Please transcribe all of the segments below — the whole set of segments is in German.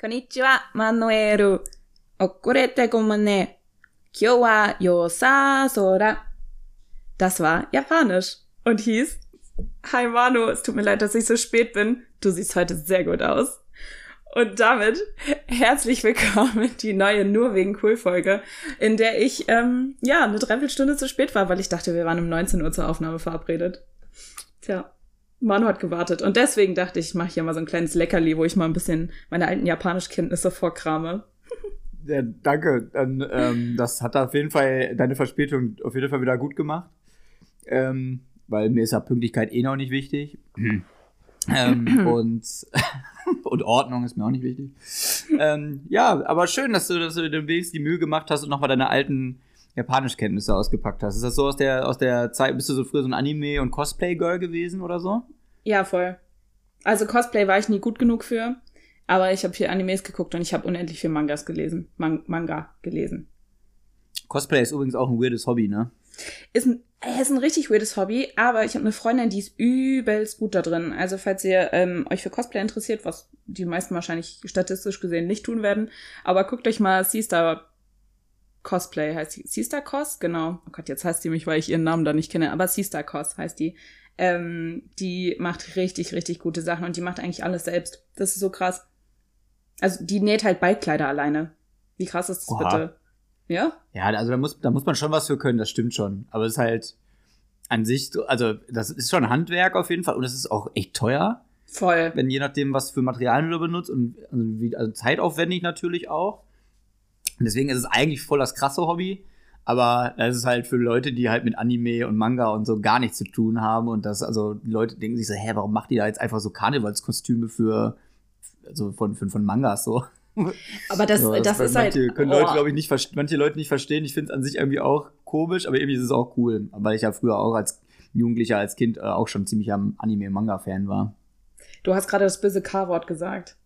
Konnichiwa, Manuel. Okurete gomane. Kyo wa yosa sora. Das war Japanisch und hieß Hi Manu, es tut mir leid, dass ich so spät bin. Du siehst heute sehr gut aus. Und damit herzlich willkommen in die neue Nur wegen Cool Folge, in der ich ähm, ja eine Dreiviertelstunde zu spät war, weil ich dachte, wir waren um 19 Uhr zur Aufnahme verabredet. Tja, Manu hat gewartet und deswegen dachte ich, ich mache hier mal so ein kleines Leckerli, wo ich mal ein bisschen meine alten Japanischkenntnisse vorkrame. Ja, danke. Dann, ähm, das hat auf jeden Fall deine Verspätung auf jeden Fall wieder gut gemacht. Ähm, weil mir ist ja Pünktlichkeit eh noch nicht wichtig. ähm, und, und Ordnung ist mir auch nicht wichtig. Ähm, ja, aber schön, dass du, dass du dir wenigstens die Mühe gemacht hast und nochmal deine alten Japanischkenntnisse ausgepackt hast. Ist das so aus der, aus der Zeit, bist du so früher so ein Anime- und Cosplay-Girl gewesen oder so? Ja, voll. Also Cosplay war ich nie gut genug für, aber ich habe viel Animes geguckt und ich habe unendlich viel Mangas gelesen. Man Manga gelesen. Cosplay ist übrigens auch ein weirdes Hobby, ne? Ist ein, äh, ist ein richtig weirdes Hobby, aber ich habe eine Freundin, die ist übelst gut da drin. Also falls ihr ähm, euch für Cosplay interessiert, was die meisten wahrscheinlich statistisch gesehen nicht tun werden, aber guckt euch mal Seastar Cosplay heißt die. Seastar Cos? Genau. Oh Gott, jetzt heißt die mich, weil ich ihren Namen da nicht kenne, aber Seastar Cos heißt die. Ähm, die macht richtig, richtig gute Sachen und die macht eigentlich alles selbst. Das ist so krass. Also die näht halt Beitkleider alleine. Wie krass ist das Oha. bitte? Ja? Ja, also da muss, da muss man schon was für können, das stimmt schon. Aber es ist halt an sich, so- also das ist schon Handwerk auf jeden Fall und es ist auch echt teuer, Voll. wenn je nachdem, was für Materialien du benutzt und also, wie, also zeitaufwendig natürlich auch. Und deswegen ist es eigentlich voll das krasse Hobby. Aber das ist halt für Leute, die halt mit Anime und Manga und so gar nichts zu tun haben. Und das, also die Leute denken sich so, hä, warum macht die da jetzt einfach so Karnevalskostüme für, also von, von, von Mangas so? Aber das, So, das weil ist halt. manche können oh. Leute, glaube ich, nicht manche Leute nicht verstehen. Ich finde es an sich irgendwie auch komisch, aber irgendwie ist es auch cool. Weil ich ja früher auch als Jugendlicher, als Kind äh, auch schon ziemlich am Anime-Manga-Fan war. Du hast gerade das böse K-Wort gesagt.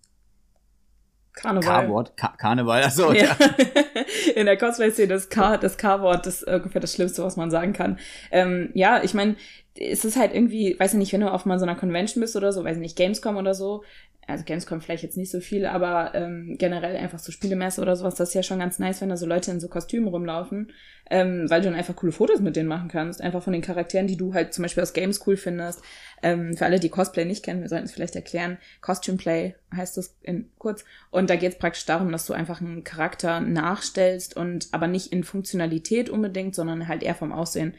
Karneval. K-Wort, Ka Karneval, also Ja. In der Cosplay-Szene das K, das K-Wort, das ist ungefähr das Schlimmste, was man sagen kann. Ähm, ja, ich meine, es ist halt irgendwie, weiß ich nicht, wenn du auf mal so einer Convention bist oder so, weiß ich nicht, Gamescom oder so, also Gamescom vielleicht jetzt nicht so viel, aber ähm, generell einfach so Spielemesse oder sowas, das ist ja schon ganz nice, wenn da so Leute in so Kostümen rumlaufen, ähm, weil du dann einfach coole Fotos mit denen machen kannst, einfach von den Charakteren, die du halt zum Beispiel aus Games cool findest. Ähm, für alle, die Cosplay nicht kennen, wir sollten es vielleicht erklären, Costume Play heißt das in kurz. Und da geht es praktisch darum, dass du einfach einen Charakter nachstellst und aber nicht in Funktionalität unbedingt, sondern halt eher vom Aussehen.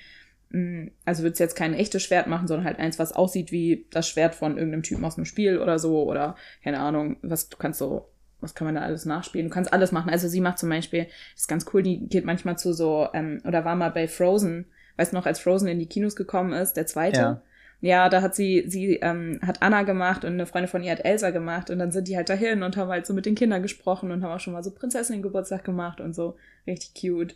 Mm, Also würdest jetzt kein echtes Schwert machen, sondern halt eins, was aussieht wie das Schwert von irgendeinem Typen aus einem Spiel oder so oder keine Ahnung, was du kannst so, was kann man da alles nachspielen? Du kannst alles machen. Also sie macht zum Beispiel, das ist ganz cool, die geht manchmal zu so, ähm, oder war mal bei Frozen, weißt du noch, als Frozen in die Kinos gekommen ist, der zweite. Ja. Ja, da hat sie, sie ähm, hat Anna gemacht und eine Freundin von ihr hat Elsa gemacht und dann sind die halt dahin und haben halt so mit den Kindern gesprochen und haben auch schon mal so Prinzessinnen-Geburtstag gemacht und so. Richtig cute.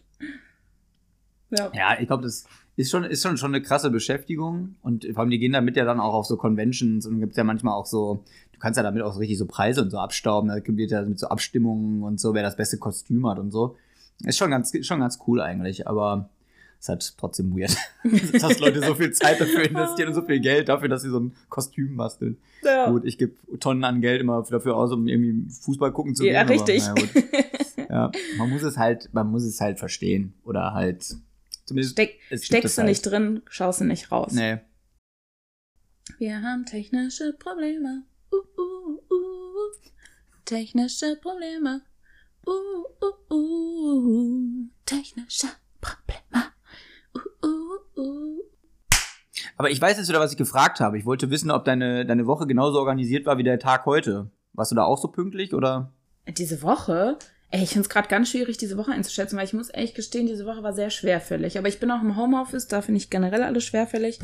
Ja. Ja, ich glaube, das ist schon, ist schon, schon eine krasse Beschäftigung. Und vor allem, die gehen damit ja dann auch auf so Conventions und gibt ja manchmal auch so, du kannst ja damit auch so richtig so Preise und so abstauben. Da gibt ja mit so Abstimmungen und so, wer das beste Kostüm hat und so. Ist schon ganz, schon ganz cool eigentlich, aber ist halt trotzdem weird, dass Leute so viel Zeit dafür investieren und so viel Geld dafür, dass sie so ein Kostüm basteln. ja. Gut, ich gebe Tonnen an Geld immer dafür aus, um irgendwie Fußball gucken zu Ja, gehen. richtig. Aber, naja, gut. ja, man muss es halt, man muss es halt verstehen. Oder halt, zumindest. Steck, steckst du halt. nicht drin, schaust du nicht raus. Nee. Wir haben technische Probleme. Uh, uh, uh. Technische Probleme. Uh, uh, uh. Technische Probleme. Uh, uh, uh. Aber ich weiß jetzt wieder, was ich gefragt habe. Ich wollte wissen, ob deine, deine Woche genauso organisiert war wie der Tag heute. Warst du da auch so pünktlich oder? Diese Woche? Ey, ich finde es gerade ganz schwierig, diese Woche einzuschätzen, weil ich muss ehrlich gestehen, diese Woche war sehr schwerfällig. Aber ich bin auch im Homeoffice, da finde ich generell alles schwerfällig.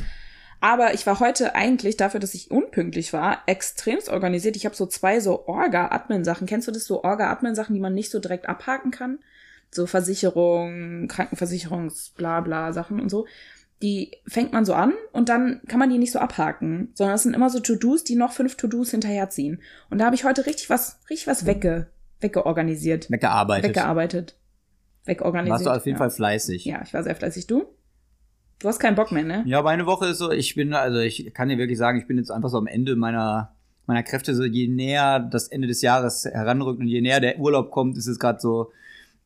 Aber ich war heute eigentlich, dafür, dass ich unpünktlich war, extremst organisiert. Ich habe so zwei so Orga-Admin-Sachen. Kennst du das so Orga-Admin-Sachen, die man nicht so direkt abhaken kann? So Versicherung, Krankenversicherungs-Blabla-Sachen und so. Die fängt man so an und dann kann man die nicht so abhaken, sondern es sind immer so To-Dos, die noch fünf To-Dos hinterherziehen. Und da habe ich heute richtig was, richtig was wegge, weggeorganisiert, Weggearbeitet. weggearbeitet, wegorganisiert. Warst du auf jeden ja. Fall fleißig. Ja, ich war sehr fleißig. Du? Du hast keinen Bock mehr, ne? Ja, meine Woche ist so, ich bin, also ich kann dir wirklich sagen, ich bin jetzt einfach so am Ende meiner meiner Kräfte, so je näher das Ende des Jahres heranrückt und je näher der Urlaub kommt, ist es gerade so,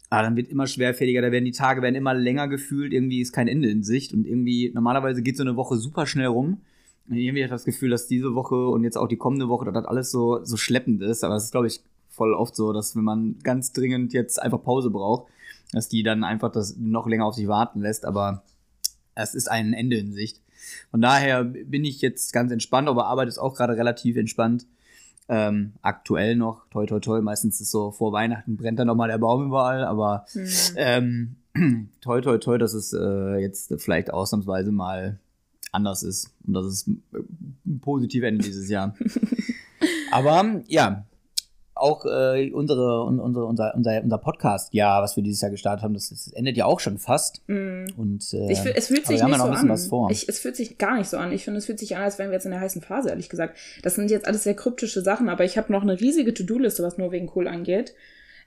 ah, dann wird immer schwerfälliger, da werden die Tage werden immer länger gefühlt, irgendwie ist kein Ende in Sicht und irgendwie, normalerweise geht so eine Woche super schnell rum. Und irgendwie habe ich das Gefühl, dass diese Woche und jetzt auch die kommende Woche, dass das alles so, so schleppend ist. Aber es ist, glaube ich, voll oft so, dass wenn man ganz dringend jetzt einfach Pause braucht, dass die dann einfach das noch länger auf sich warten lässt. Aber es ist ein Ende in Sicht. Von daher bin ich jetzt ganz entspannt, aber Arbeit ist auch gerade relativ entspannt. Ähm, aktuell noch, toi toi toi, meistens ist so vor Weihnachten brennt dann nochmal der Baum überall, aber hm. ähm, toi toi toi, dass es äh, jetzt vielleicht ausnahmsweise mal anders ist und dass es ein positives Ende dieses Jahr. aber ja, auch äh, unsere, unsere, unser, unser, unser Podcast, ja, was wir dieses Jahr gestartet haben, das, das endet ja auch schon fast. Mm. Und äh, ich, es fühlt sich nicht so an. Ich, es fühlt sich gar nicht so an. Ich finde, es fühlt sich an, als wären wir jetzt in der heißen Phase, ehrlich gesagt. Das sind jetzt alles sehr kryptische Sachen, aber ich habe noch eine riesige To-Do-Liste, was nur wegen Cool angeht.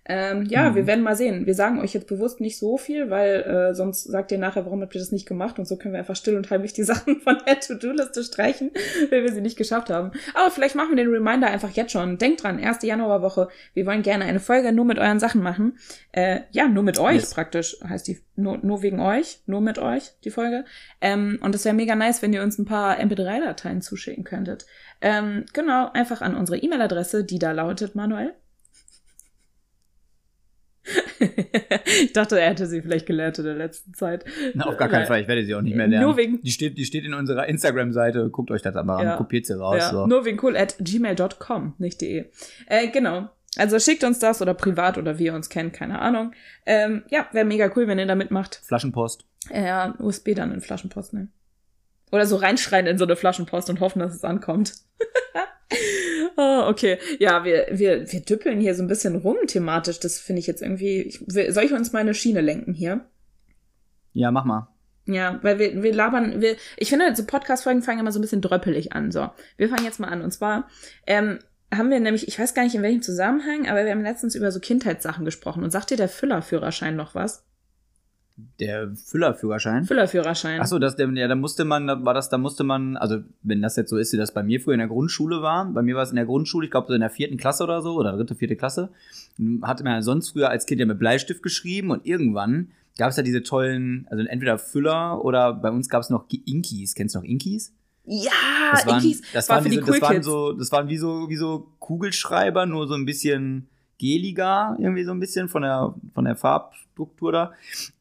Ähm, ja, mhm. wir werden mal sehen. Wir sagen euch jetzt bewusst nicht so viel, weil äh, sonst sagt ihr nachher, warum habt ihr das nicht gemacht? Und so können wir einfach still und heimlich die Sachen von der To-Do-Liste streichen, weil wir sie nicht geschafft haben. Aber vielleicht machen wir den Reminder einfach jetzt schon. Denkt dran, erste Januarwoche. Wir wollen gerne eine Folge nur mit euren Sachen machen. Äh, ja, nur mit euch yes. praktisch heißt die. Nur, nur wegen euch, nur mit euch die Folge. Ähm, und es wäre mega nice, wenn ihr uns ein paar MP3-Dateien zuschicken könntet. Ähm, genau, einfach an unsere E-Mail-Adresse, die da lautet, Manuel. ich dachte, er hätte sie vielleicht gelernt in der letzten Zeit. Na, auf gar keinen Fall, ich werde sie auch nicht mehr lernen. Nur wegen die, steht, die steht in unserer Instagram-Seite, guckt euch das aber ja. an, kopiert sie raus. Ja. So. Nur wegen cool at gmail.com, nicht de. Äh, genau. Also schickt uns das oder privat oder wie ihr uns kennt, keine Ahnung. Ähm, ja, wäre mega cool, wenn ihr da mitmacht. Flaschenpost. Ja, USB dann in Flaschenpost nehmen. Oder so reinschreien in so eine Flaschenpost und hoffen, dass es ankommt. oh, okay. Ja, wir, wir, wir düppeln hier so ein bisschen rum thematisch. Das finde ich jetzt irgendwie. Ich, soll ich uns mal eine Schiene lenken hier? Ja, mach mal. Ja, weil wir, wir labern, wir, ich finde, so Podcast-Folgen fangen immer so ein bisschen dröppelig an. So, wir fangen jetzt mal an. Und zwar ähm, haben wir nämlich, ich weiß gar nicht in welchem Zusammenhang, aber wir haben letztens über so Kindheitssachen gesprochen. Und sagt dir der Füllerführerschein noch was? Der Füllerführerschein? Füllerführerschein. Achso, das, der, ja, da musste man, war das, da musste man, also wenn das jetzt so ist, wie das bei mir früher in der Grundschule war, bei mir war es in der Grundschule, ich glaube so in der vierten Klasse oder so, oder dritte, vierte Klasse, hatte man ja sonst früher als Kind ja mit Bleistift geschrieben und irgendwann gab es ja diese tollen, also entweder Füller oder bei uns gab es noch Inkies. Kennst du noch Inkies? Ja, das waren, Inkies. Das war waren, für die cool das waren so, das waren wie so, wie so Kugelschreiber, nur so ein bisschen geliger, irgendwie so ein bisschen von der, von der Farbstruktur da.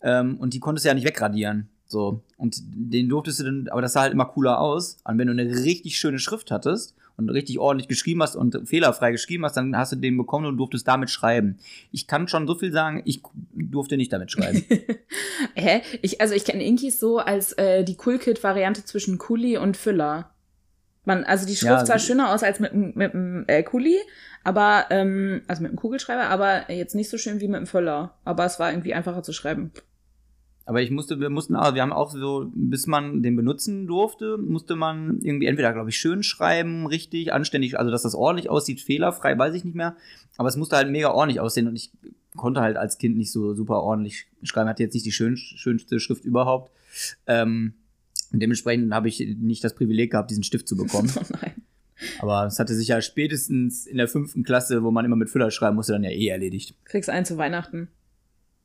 Ähm, und die konntest du ja nicht wegradieren. So. Und den durftest du dann, aber das sah halt immer cooler aus. Und wenn du eine richtig schöne Schrift hattest und richtig ordentlich geschrieben hast und fehlerfrei geschrieben hast, dann hast du den bekommen und durftest damit schreiben. Ich kann schon so viel sagen, ich durfte nicht damit schreiben. Hä? Ich, also ich kenne Inkis so als äh, die Coolkit-Variante zwischen Kuli und Füller. Man, also die Schrift ja, sah schöner aus als mit, mit einem äh, Kuli, aber, ähm, also mit einem Kugelschreiber, aber jetzt nicht so schön wie mit einem Völler. Aber es war irgendwie einfacher zu schreiben. Aber ich musste, wir mussten, also wir haben auch so, bis man den benutzen durfte, musste man irgendwie entweder, glaube ich, schön schreiben, richtig, anständig, also dass das ordentlich aussieht, fehlerfrei, weiß ich nicht mehr. Aber es musste halt mega ordentlich aussehen und ich konnte halt als Kind nicht so super ordentlich schreiben, hatte jetzt nicht die schön, schönste Schrift überhaupt. Ähm, dementsprechend habe ich nicht das Privileg gehabt, diesen Stift zu bekommen. oh nein. Aber es hatte sich ja spätestens in der fünften Klasse, wo man immer mit Füller schreiben musste, dann ja eh erledigt. Kriegst einen zu Weihnachten.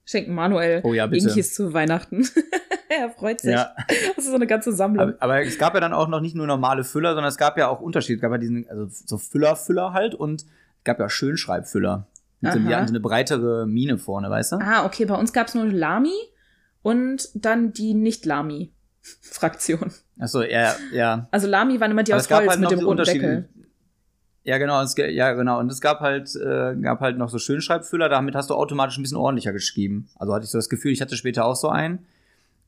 Schenken Manuel oh ja, bitte. Inkies zu Weihnachten. er freut sich. Ja. Das ist so eine ganze Sammlung. Aber, aber, es gab ja dann auch noch nicht nur normale Füller, sondern es gab ja auch Unterschiede. Es gab ja diesen, also so Füller-Füller halt und es gab ja Schönschreibfüller. Mit so, die hatten so eine breitere Mine vorne, weißt du? Ah, okay. Bei uns gab es nur Lami und dann die Nicht-Lami-Fraktion. Achso, ja, ja. Also Lami waren immer die aus Holz halt mit dem roten Deckel. Ja, genau, es, ja, genau. Und es gab halt, äh, gab halt noch so Schönschreibfüller, damit hast du automatisch ein bisschen ordentlicher geschrieben. Also hatte ich so das Gefühl, ich hatte später auch so einen.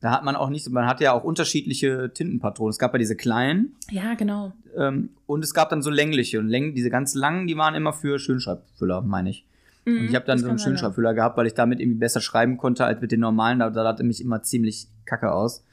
Da hat man auch nicht, man hatte ja auch unterschiedliche Tintenpatronen. Es gab ja diese kleinen. Ja, genau. Ähm, und es gab dann so längliche. Und läng diese ganz langen, die waren immer für Schönschreibfüller, meine ich. Mhm, und ich habe dann so einen Schönschreibfüller gehabt, weil ich damit irgendwie besser schreiben konnte als mit den normalen. Da, sah mich immer ziemlich kacke aus.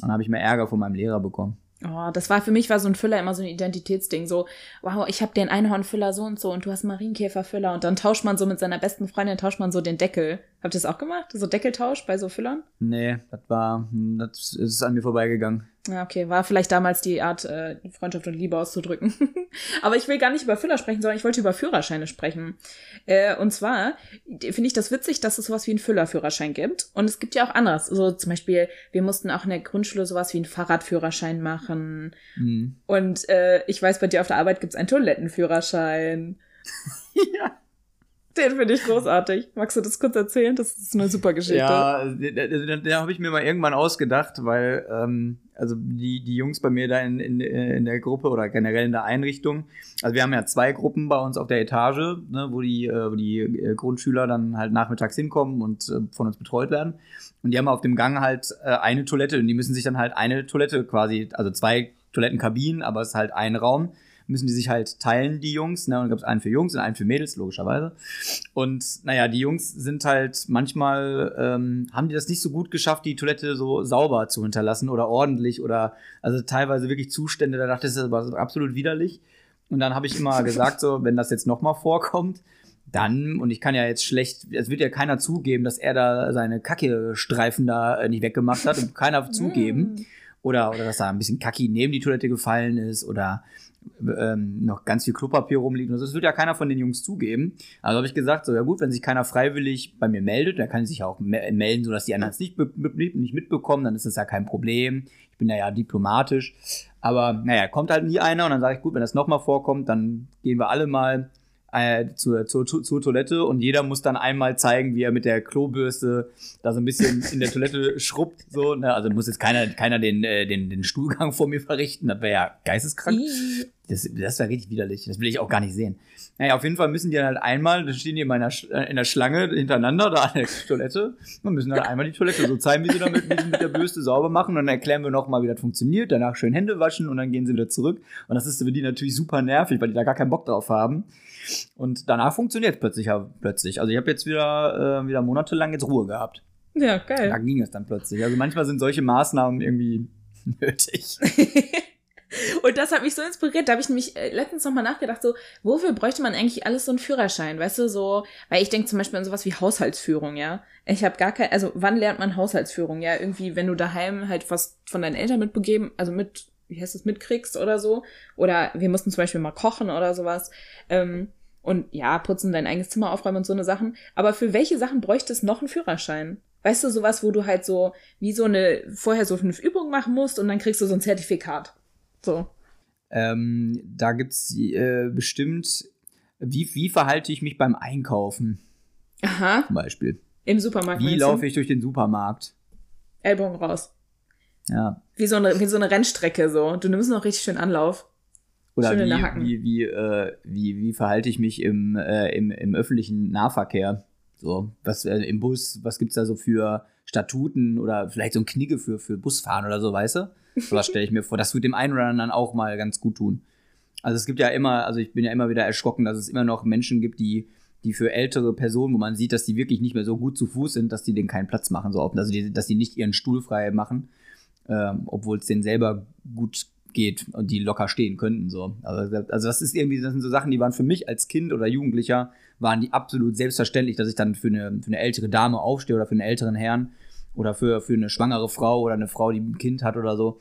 Dann habe ich mehr Ärger von meinem Lehrer bekommen. Oh, das war für mich war so ein Füller immer so ein Identitätsding. So, wow, ich habe den Einhornfüller so und so und du hast Marienkäferfüller und dann tauscht man so mit seiner besten Freundin, tauscht man so den Deckel. Habt ihr das auch gemacht? So Deckeltausch bei so Füllern? Nee, das war, das ist an mir vorbeigegangen. Ja, okay, war vielleicht damals die Art, äh, Freundschaft und Liebe auszudrücken. Aber ich will gar nicht über Füller sprechen, sondern ich wollte über Führerscheine sprechen. Äh, und zwar finde ich das witzig, dass es sowas wie einen Füllerführerschein gibt. Und es gibt ja auch anderes. So zum Beispiel, wir mussten auch in der Grundschule sowas wie einen Fahrradführerschein machen. Mhm. Und äh, ich weiß, bei dir auf der Arbeit gibt es einen Toilettenführerschein. ja. Den finde ich großartig. Magst du das kurz erzählen? Das ist eine super Geschichte. Ja, den, den habe ich mir mal irgendwann ausgedacht, weil ähm, also die, die Jungs bei mir da in, in, in der Gruppe oder generell in der Einrichtung, also wir haben ja zwei Gruppen bei uns auf der Etage, ne, wo die, äh, wo die äh, Grundschüler dann halt nachmittags hinkommen und äh, von uns betreut werden. Und die haben auf dem Gang halt äh, eine Toilette und die müssen sich dann halt eine Toilette quasi, also zwei Toilettenkabinen, aber es ist halt ein Raum müssen die sich halt teilen, die Jungs. Ne? Und dann gab es einen für Jungs und einen für Mädels, logischerweise. Und naja, die Jungs sind halt manchmal, ähm, haben die das nicht so gut geschafft, die Toilette so sauber zu hinterlassen oder ordentlich oder also teilweise wirklich Zustände, da dachte ich, das ist aber absolut widerlich. Und dann habe ich immer gesagt, so, wenn das jetzt nochmal vorkommt, dann, und ich kann ja jetzt schlecht, es wird ja keiner zugeben, dass er da seine Kacke-Streifen da äh, nicht weggemacht hat und keiner zugeben. Mm. Oder, oder dass da ein bisschen Kacki neben die Toilette gefallen ist oder ähm, noch ganz viel Klopapier rumliegt. Also das wird ja keiner von den Jungs zugeben. Also habe ich gesagt, so ja gut, wenn sich keiner freiwillig bei mir meldet, dann kann sich ja auch melden, sodass die anderen es nicht, nicht mitbekommen, dann ist das ja kein Problem. Ich bin da ja diplomatisch. Aber naja, kommt halt nie einer und dann sage ich, gut, wenn das nochmal vorkommt, dann gehen wir alle mal äh, zur, zur, zur Toilette und jeder muss dann einmal zeigen, wie er mit der Klobürste da so ein bisschen in der Toilette schrubbt. So, ne? Also muss jetzt keiner, keiner den, äh, den, den Stuhlgang vor mir verrichten. Das wäre ja geisteskrank. Das, das wäre richtig widerlich. Das will ich auch gar nicht sehen. Naja, auf jeden Fall müssen die dann halt einmal, dann stehen die in, meiner, äh, in der Schlange hintereinander da an der Toilette und müssen dann einmal die Toilette so zeigen, wie sie damit wie sie mit der Bürste sauber machen. Und dann erklären wir nochmal, wie das funktioniert. Danach schön Hände waschen und dann gehen sie wieder zurück. Und das ist für die natürlich super nervig, weil die da gar keinen Bock drauf haben. Und danach funktioniert es plötzlich, ja, plötzlich. Also ich habe jetzt wieder, äh, wieder monatelang jetzt Ruhe gehabt. Ja, geil. Da ging es dann plötzlich. Also manchmal sind solche Maßnahmen irgendwie nötig. Und das hat mich so inspiriert. Da habe ich nämlich äh, letztens nochmal nachgedacht, so, wofür bräuchte man eigentlich alles so einen Führerschein? Weißt du, so, weil ich denke zum Beispiel an sowas wie Haushaltsführung, ja. Ich habe gar kein, also wann lernt man Haushaltsführung? Ja, irgendwie, wenn du daheim halt was von deinen Eltern mitbegeben, also mit, wie heißt es, mitkriegst oder so. Oder wir mussten zum Beispiel mal kochen oder sowas. Ähm, und ja, putzen, dein eigenes Zimmer aufräumen und so eine Sachen. Aber für welche Sachen bräuchte es noch einen Führerschein? Weißt du, sowas, wo du halt so, wie so eine, vorher so fünf Übungen machen musst und dann kriegst du so ein Zertifikat. So. Ähm, da gibt's äh, bestimmt, wie, wie verhalte ich mich beim Einkaufen? Aha. Zum Beispiel. Im Supermarkt. Wie laufe ich durch den Supermarkt? Ellbogen raus. Ja. Wie so eine, wie so eine Rennstrecke so. Du nimmst noch richtig schön Anlauf. Oder wie, wie, wie, äh, wie, wie verhalte ich mich im, äh, im, im öffentlichen Nahverkehr? So, was äh, im Bus, was gibt's da so für Statuten oder vielleicht so ein Knigge für, für Busfahren oder so, weißt du? Was stelle ich mir vor. Das wird dem einen oder anderen auch mal ganz gut tun. Also es gibt ja immer, also ich bin ja immer wieder erschrocken, dass es immer noch Menschen gibt, die, die für ältere Personen, wo man sieht, dass die wirklich nicht mehr so gut zu Fuß sind, dass die denen keinen Platz machen, so also die, dass die nicht ihren Stuhl frei machen, ähm, obwohl es denen selber gut geht und die locker stehen könnten. So. Also, also das ist irgendwie, das sind so Sachen, die waren für mich als Kind oder Jugendlicher, waren die absolut selbstverständlich, dass ich dann für eine, für eine ältere Dame aufstehe oder für einen älteren Herrn oder für, für eine schwangere Frau oder eine Frau, die ein Kind hat oder so,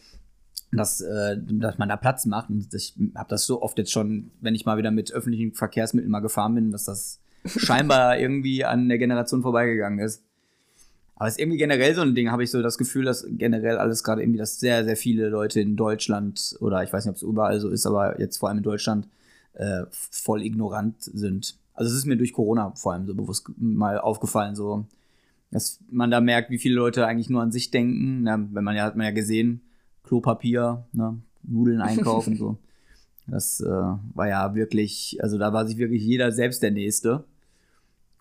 dass, äh, dass man da Platz macht. Und ich habe das so oft jetzt schon, wenn ich mal wieder mit öffentlichen Verkehrsmitteln mal gefahren bin, dass das scheinbar irgendwie an der Generation vorbeigegangen ist. Aber es ist irgendwie generell so ein Ding, habe ich so das Gefühl, dass generell alles gerade irgendwie, dass sehr, sehr viele Leute in Deutschland, oder ich weiß nicht, ob es überall so ist, aber jetzt vor allem in Deutschland, äh, voll ignorant sind. Also es ist mir durch Corona vor allem so bewusst mal aufgefallen, so, dass man da merkt, wie viele Leute eigentlich nur an sich denken. Na, wenn man ja, hat man ja gesehen, Klopapier, ne, Nudeln einkaufen, so. Das äh, war ja wirklich, also da war sich wirklich jeder selbst der Nächste.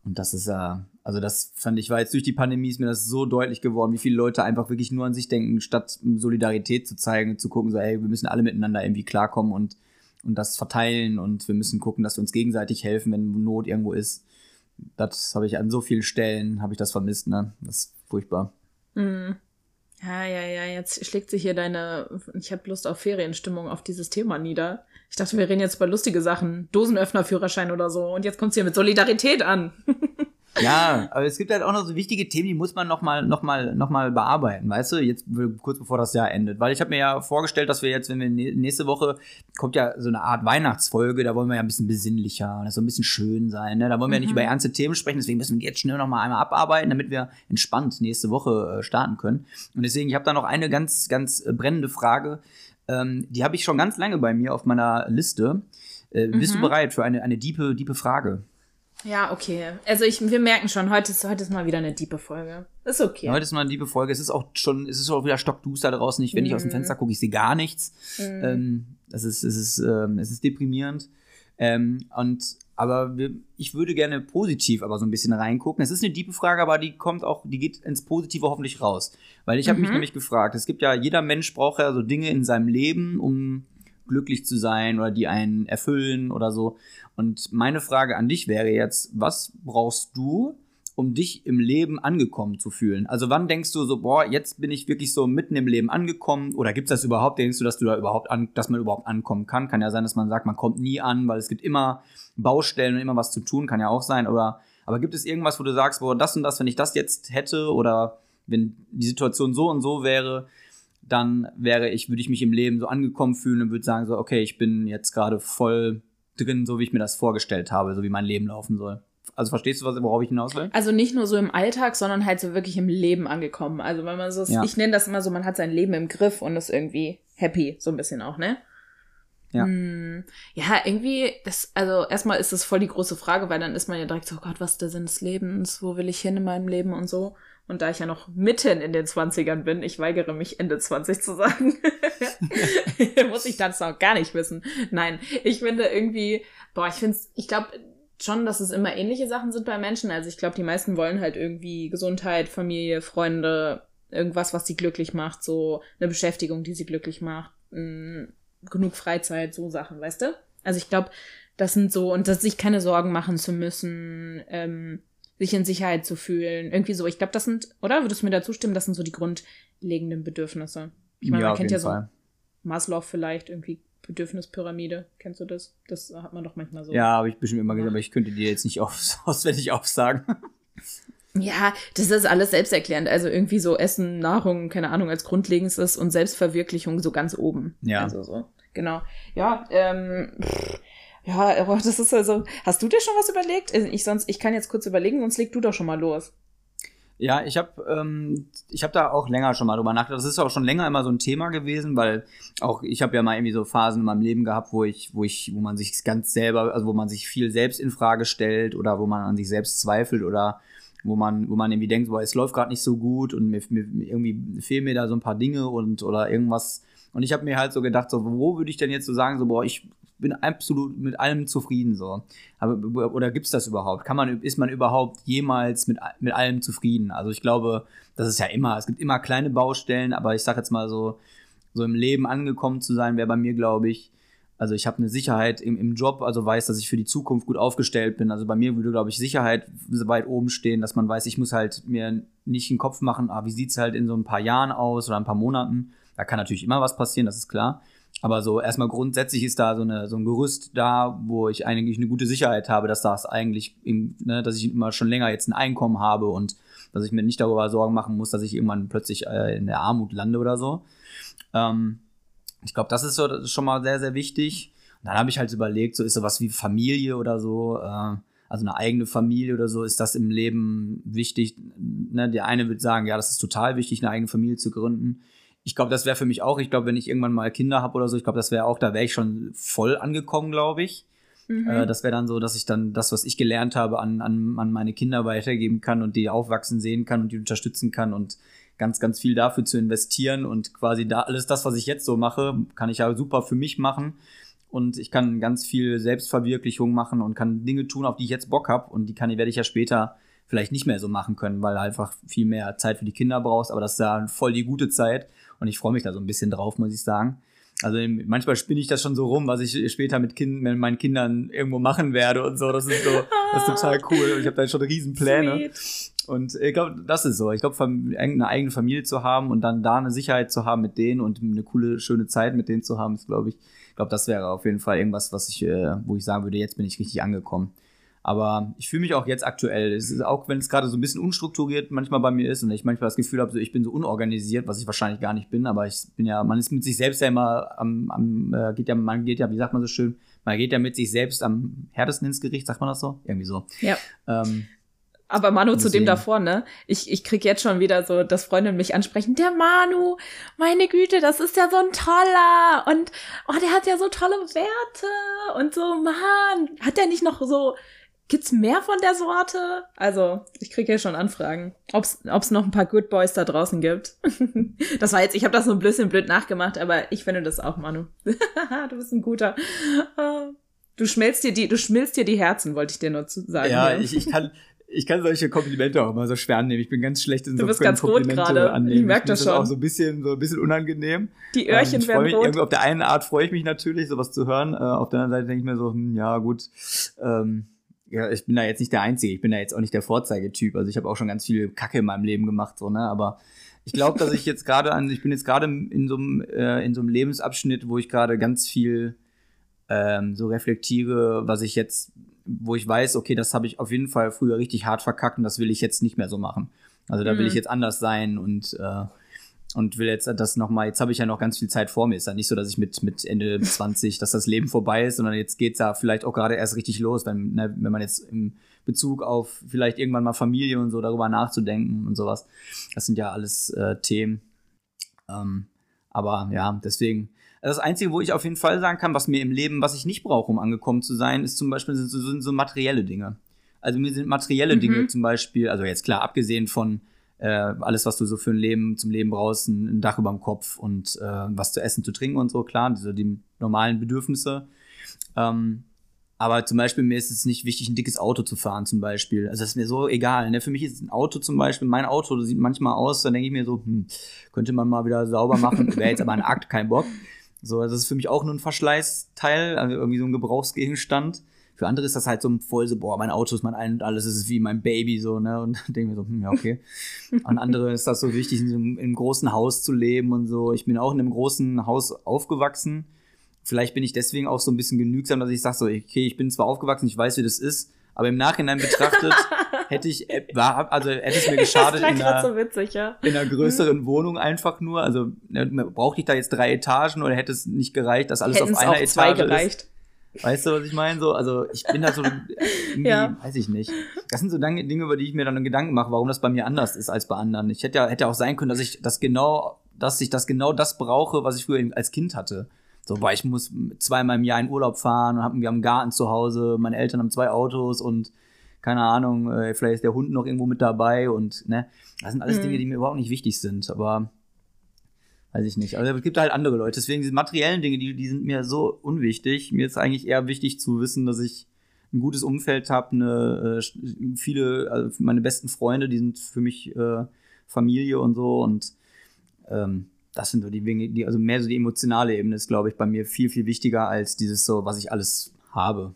Und das ist ja, also das fand ich, war jetzt durch die Pandemie ist mir das so deutlich geworden, wie viele Leute einfach wirklich nur an sich denken, statt Solidarität zu zeigen, zu gucken, so, ey, wir müssen alle miteinander irgendwie klarkommen und, und das verteilen und wir müssen gucken, dass wir uns gegenseitig helfen, wenn Not irgendwo ist. Das habe ich an so vielen Stellen, habe ich das vermisst, ne? Das ist furchtbar. Mm. Ja, ja, ja, jetzt schlägt sich hier deine, ich habe Lust auf Ferienstimmung auf dieses Thema nieder. Ich dachte, wir reden jetzt über lustige Sachen, Dosenöffnerführerschein oder so und jetzt kommt's hier mit Solidarität an. Ja, aber es gibt halt auch noch so wichtige Themen, die muss man noch mal, noch mal, noch mal bearbeiten, weißt du? Jetzt kurz bevor das Jahr endet, weil ich habe mir ja vorgestellt, dass wir jetzt, wenn wir nächste Woche kommt ja so eine Art Weihnachtsfolge, da wollen wir ja ein bisschen besinnlicher, das soll ein bisschen schön sein, ne? Da wollen wir mhm. ja nicht mhm. über ernste Themen sprechen, deswegen müssen wir jetzt schnell noch mal einmal abarbeiten, damit wir entspannt nächste Woche äh, starten können. Und deswegen, ich habe da noch eine ganz, ganz äh, brennende Frage, ähm, die habe ich schon ganz lange bei mir auf meiner Liste. Äh, mhm. Bist du mhm. bereit für eine, eine diepe, diepe Frage? Ja, okay. Also ich, wir merken schon, heute ist, heute ist mal wieder eine diepe Folge. Ist okay. Heute ist mal eine diepe Folge. Es ist auch schon, es ist auch wieder stockduster draußen. Ich, wenn mm. ich aus dem mhm. Fenster gucke, ich sehe gar nichts. Mm. Ähm, es ist, es ist, ähm, es ist deprimierend. Ähm, und aber wir, ich würde gerne positiv aber so ein bisschen reingucken. Es ist eine diepe Frage, aber die kommt auch, die geht ins Positive hoffentlich raus. Weil ich habe mhm. mich nämlich gefragt, es gibt ja, jeder Mensch braucht ja so Dinge in seinem Leben, um glücklich zu sein oder die einen erfüllen oder so. Und meine Frage an dich wäre jetzt, was brauchst du, um dich im Leben angekommen zu fühlen? Also wann denkst du so, boah, jetzt bin ich wirklich so mitten im Leben angekommen? Oder gibt es das überhaupt? Denkst du, dass du da überhaupt an, dass man überhaupt ankommen kann? Kann ja sein, dass man sagt, man kommt nie an, weil es gibt immer Baustellen und immer was zu tun, kann ja auch sein. Oder aber gibt es irgendwas, wo du sagst, boah, das und das, wenn ich das jetzt hätte oder wenn die Situation so und so wäre, dann wäre ich, würde ich mich im Leben so angekommen fühlen und würde sagen so, okay, ich bin jetzt gerade voll drin, so wie ich mir das vorgestellt habe, so wie mein Leben laufen soll. Also verstehst du, worauf ich hinaus will? Also nicht nur so im Alltag, sondern halt so wirklich im Leben angekommen. Also wenn man so, ja. ich nenne das immer so, man hat sein Leben im Griff und ist irgendwie happy, so ein bisschen auch, ne? Ja. Hm, ja, irgendwie, das, also erstmal ist das voll die große Frage, weil dann ist man ja direkt so, oh Gott, was ist der Sinn des Lebens? Wo will ich hin in meinem Leben und so. Und da ich ja noch mitten in den 20ern bin, ich weigere mich Ende 20 zu sagen, muss ich das noch gar nicht wissen. Nein, ich finde irgendwie, boah, ich finde ich glaube schon, dass es immer ähnliche Sachen sind bei Menschen. Also ich glaube, die meisten wollen halt irgendwie Gesundheit, Familie, Freunde, irgendwas, was sie glücklich macht, so eine Beschäftigung, die sie glücklich macht, mh, mm, genug Freizeit, so Sachen, weißt du? Also ich glaube, das sind so, und dass sich keine Sorgen machen zu müssen, ähm, sich in Sicherheit zu fühlen. Irgendwie so. Ich glaube, das sind, oder? Würdest du mir da zustimmen? Das sind so die grundlegenden Bedürfnisse. Ich meine, ja, man kennt ja so Fall. Maslow vielleicht, irgendwie Bedürfnispyramide. Kennst du das? Das hat man doch manchmal so. Ja, habe ich bestimmt immer gesagt, aber ich könnte dir jetzt nicht auf, auswendig aufsagen. Ja, das ist alles selbsterklärend. Also irgendwie so Essen, Nahrung, keine Ahnung, als grundlegendstes und Selbstverwirklichung so ganz oben. Ja. Also so. Genau. Ja, ähm, pff, ja, aber das ist also. Hast du dir schon was überlegt? Also ich sonst, ich kann jetzt kurz überlegen, sonst leg du doch schon mal los. Ja, ich habe ähm, ich habe da auch länger schon mal drüber nachgedacht. Das ist auch schon länger immer so ein Thema gewesen, weil auch ich habe ja mal irgendwie so Phasen in meinem Leben gehabt, wo ich wo ich wo man sich ganz selber, also wo man sich viel selbst in Frage stellt oder wo man an sich selbst zweifelt oder wo man wo man irgendwie denkt, boah, es läuft gerade nicht so gut und mir, mir irgendwie fehlen mir da so ein paar Dinge und oder irgendwas und ich habe mir halt so gedacht, so wo würde ich denn jetzt so sagen, so boah, ich bin absolut mit allem zufrieden so. Aber, oder gibt's das überhaupt? Kann man, ist man überhaupt jemals mit, mit allem zufrieden? Also ich glaube, das ist ja immer, es gibt immer kleine Baustellen, aber ich sag jetzt mal so, so im Leben angekommen zu sein, wäre bei mir, glaube ich, also ich habe eine Sicherheit im, im Job, also weiß, dass ich für die Zukunft gut aufgestellt bin. Also bei mir würde, glaube ich, Sicherheit weit oben stehen, dass man weiß, ich muss halt mir nicht den Kopf machen, ah, wie sieht's halt in so ein paar Jahren aus oder ein paar Monaten. Da kann natürlich immer was passieren, das ist klar. Aber so erstmal grundsätzlich ist da so, eine, so ein Gerüst da, wo ich eigentlich eine gute Sicherheit habe, dass das eigentlich, ne, dass ich immer schon länger jetzt ein Einkommen habe und dass ich mir nicht darüber Sorgen machen muss, dass ich irgendwann plötzlich äh, in der Armut lande oder so. Ähm, ich glaube, das ist so das ist schon mal sehr, sehr wichtig. Und dann habe ich halt überlegt, so ist sowas wie Familie oder so, äh, also eine eigene Familie oder so, ist das im Leben wichtig? Ne? Der eine wird sagen, ja, das ist total wichtig, eine eigene Familie zu gründen ich glaube, das wäre für mich auch, ich glaube, wenn ich irgendwann mal Kinder habe oder so, ich glaube, das wäre auch, da wäre ich schon voll angekommen, glaube ich. Mhm. Äh, das wäre dann so, dass ich dann das, was ich gelernt habe, an, an, an meine Kinder weitergeben kann und die aufwachsen sehen kann und die unterstützen kann und ganz, ganz viel dafür zu investieren und quasi da alles das, was ich jetzt so mache, kann ich ja super für mich machen und ich kann ganz viel Selbstverwirklichung machen und kann Dinge tun, auf die ich jetzt Bock habe und die kann, die werde ich ja später vielleicht nicht mehr so machen können, weil einfach viel mehr Zeit für die Kinder brauchst, aber das ist ja voll die gute Zeit und ich freue mich da so ein bisschen drauf, muss ich sagen. Also manchmal spinne ich das schon so rum, was ich später mit, kind, mit meinen Kindern irgendwo machen werde und so. Das ist so, das ist total cool. Und ich habe da schon Riesenpläne. Sweet. Und ich glaube, das ist so. Ich glaube, eine eigene Familie zu haben und dann da eine Sicherheit zu haben mit denen und eine coole, schöne Zeit mit denen zu haben, ist, glaube ich, ich glaube, das wäre auf jeden Fall irgendwas, was ich, äh, wo ich sagen würde, jetzt bin ich richtig angekommen. Aber ich fühle mich auch jetzt aktuell. Es ist auch, wenn es gerade so ein bisschen unstrukturiert manchmal bei mir ist und ich manchmal das Gefühl habe, so, ich bin so unorganisiert, was ich wahrscheinlich gar nicht bin, aber ich bin ja, man ist mit sich selbst ja immer am, am äh, geht ja, man geht ja, wie sagt man so schön, man geht ja mit sich selbst am härtesten ins Gericht, sagt man das so? Irgendwie so. Ja. Ähm, aber Manu zu dem davor, ne? Ich, ich krieg jetzt schon wieder so, dass Freunde mich ansprechen. Der Manu, meine Güte, das ist ja so ein toller. Und oh, der hat ja so tolle Werte. Und so, Mann, hat der nicht noch so. Gibt's mehr von der Sorte? Also, ich kriege ja schon Anfragen, ob's, ob's noch ein paar Good Boys da draußen gibt. das war jetzt, ich habe das so ein bisschen blöd nachgemacht, aber ich finde das auch, Manu. du bist ein guter. Du schmelzt dir die, du schmilzt dir die Herzen, wollte ich dir nur zu sagen. Ja, ich, ich kann, ich kann solche Komplimente auch immer so schwer annehmen. Ich bin ganz schlecht in so du bist ganz Komplimente rot gerade. annehmen. Ich merke das schon. Das auch so ein bisschen, so ein bisschen unangenehm. Die Öhrchen ähm, werden mich, rot. Irgendwie auf der einen Art freue ich mich natürlich, sowas zu hören. Äh, auf der anderen Seite denke ich mir so, hm, ja gut. Ähm, ja, ich bin da jetzt nicht der Einzige. Ich bin da jetzt auch nicht der Vorzeigetyp. Also ich habe auch schon ganz viel Kacke in meinem Leben gemacht, so ne. Aber ich glaube, dass ich jetzt gerade an, ich bin jetzt gerade in so einem äh, in so einem Lebensabschnitt, wo ich gerade ganz viel ähm, so reflektiere, was ich jetzt wo ich weiß, okay, das habe ich auf jeden Fall früher richtig hart verkackt und das will ich jetzt nicht mehr so machen. Also da mhm. will ich jetzt anders sein und äh, und will jetzt das nochmal, jetzt habe ich ja noch ganz viel Zeit vor mir. Ist ja nicht so, dass ich mit, mit Ende 20, dass das Leben vorbei ist, sondern jetzt geht's ja vielleicht auch gerade erst richtig los, wenn, ne, wenn man jetzt im Bezug auf vielleicht irgendwann mal Familie und so darüber nachzudenken und sowas. Das sind ja alles äh, Themen. Ähm, aber ja, deswegen, das Einzige, wo ich auf jeden Fall sagen kann, was mir im Leben, was ich nicht brauche, um angekommen zu sein, ist zum Beispiel sind so, sind so materielle Dinge. Also mir sind materielle mhm. Dinge zum Beispiel, also jetzt klar, abgesehen von äh, alles, was du so für ein Leben, zum Leben brauchst, ein, ein Dach über dem Kopf und äh, was zu essen, zu trinken und so, klar, diese die normalen Bedürfnisse. Ähm, aber zum Beispiel, mir ist es nicht wichtig, ein dickes Auto zu fahren, zum Beispiel. Also das ist mir so egal. Ne? Für mich ist ein Auto zum Beispiel, mein Auto sieht manchmal aus, dann denke ich mir so, hm, könnte man mal wieder sauber machen, wäre jetzt aber ein Akt, kein Bock. So, das ist für mich auch nur ein Verschleißteil, also irgendwie so ein Gebrauchsgegenstand. Für andere ist das halt so voll so, boah, mein Auto ist mein ein und alles, das ist wie mein Baby, so, ne? Und denke mir so, hm, ja, okay. Und andere ist das so wichtig, in, so einem, in einem großen Haus zu leben und so. Ich bin auch in einem großen Haus aufgewachsen. Vielleicht bin ich deswegen auch so ein bisschen genügsam, dass ich sage so, okay, ich bin zwar aufgewachsen, ich weiß, wie das ist, aber im Nachhinein betrachtet hätte ich, äh, also hätte es mir geschadet in einer, so witzig, ja. in einer größeren Wohnung einfach nur. Also ne, brauchte ich da jetzt drei Etagen oder hätte es nicht gereicht, dass alles Hätten's auf einer Etage zwei gereicht. ist? Weißt du, was ich meine? So, also ich bin da so irgendwie, ja. weiß ich nicht. Das sind so Dinge, über die ich mir dann Gedanken mache, warum das bei mir anders ist als bei anderen. Ich hätte ja hätte auch sein können, dass ich das genau, dass ich das genau das brauche, was ich früher als Kind hatte. So, weil ich muss zweimal im Jahr in Urlaub fahren und hab, wir haben einen Garten zu Hause, meine Eltern haben zwei Autos und keine Ahnung, äh, vielleicht ist der Hund noch irgendwo mit dabei und ne, das sind alles mhm. Dinge, die mir überhaupt nicht wichtig sind, aber weiß ich nicht. Also es gibt halt andere Leute. Deswegen diese materiellen Dinge, die, die sind mir so unwichtig. Mir ist eigentlich eher wichtig zu wissen, dass ich ein gutes Umfeld habe, eine äh, viele, also meine besten Freunde, die sind für mich äh, Familie und so und ähm, das sind so die Dinge, die, also mehr so die emotionale Ebene ist, glaube ich, bei mir viel, viel wichtiger als dieses so, was ich alles habe.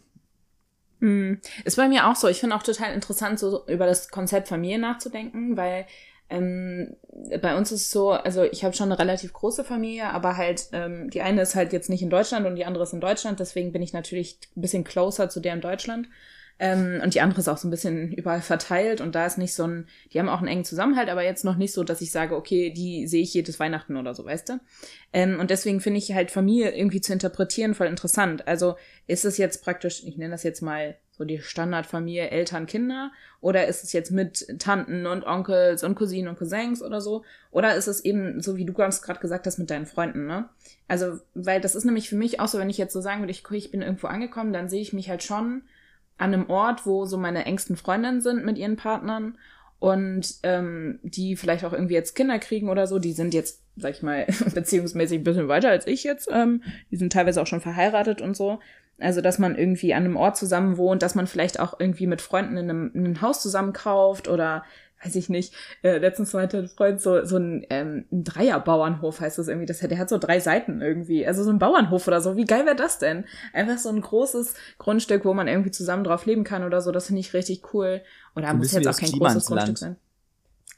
Mm, ist bei mir auch so. Ich finde auch total interessant, so über das Konzept Familie nachzudenken, weil ähm, bei uns ist so, also ich habe schon eine relativ große Familie, aber halt ähm, die eine ist halt jetzt nicht in Deutschland und die andere ist in Deutschland, deswegen bin ich natürlich ein bisschen closer zu der in Deutschland. Ähm, und die andere ist auch so ein bisschen überall verteilt und da ist nicht so ein, die haben auch einen engen Zusammenhalt, aber jetzt noch nicht so, dass ich sage, okay, die sehe ich jedes Weihnachten oder so, weißt du? Ähm, und deswegen finde ich halt Familie irgendwie zu interpretieren voll interessant. Also ist es jetzt praktisch, ich nenne das jetzt mal so die Standardfamilie Eltern, Kinder? Oder ist es jetzt mit Tanten und Onkels und Cousinen und Cousins oder so? Oder ist es eben, so wie du ganz gerade gesagt hast, mit deinen Freunden, ne? Also, weil das ist nämlich für mich auch so, wenn ich jetzt so sagen würde, ich, ich bin irgendwo angekommen, dann sehe ich mich halt schon an einem Ort, wo so meine engsten Freundinnen sind mit ihren Partnern und ähm, die vielleicht auch irgendwie jetzt Kinder kriegen oder so, die sind jetzt, sag ich mal, beziehungsmäßig ein bisschen weiter als ich jetzt. Ähm, die sind teilweise auch schon verheiratet und so. Also, dass man irgendwie an einem Ort zusammen wohnt, dass man vielleicht auch irgendwie mit Freunden in einem, in einem Haus zusammen kauft oder weiß ich nicht, äh, letztens meinte ein Freund so, so ein, ähm, ein Dreierbauernhof heißt das irgendwie, das, der hat so drei Seiten irgendwie, also so ein Bauernhof oder so, wie geil wäre das denn? Einfach so ein großes Grundstück, wo man irgendwie zusammen drauf leben kann oder so, das finde ich richtig cool. Oder muss jetzt auch kein großes Grundstück sein.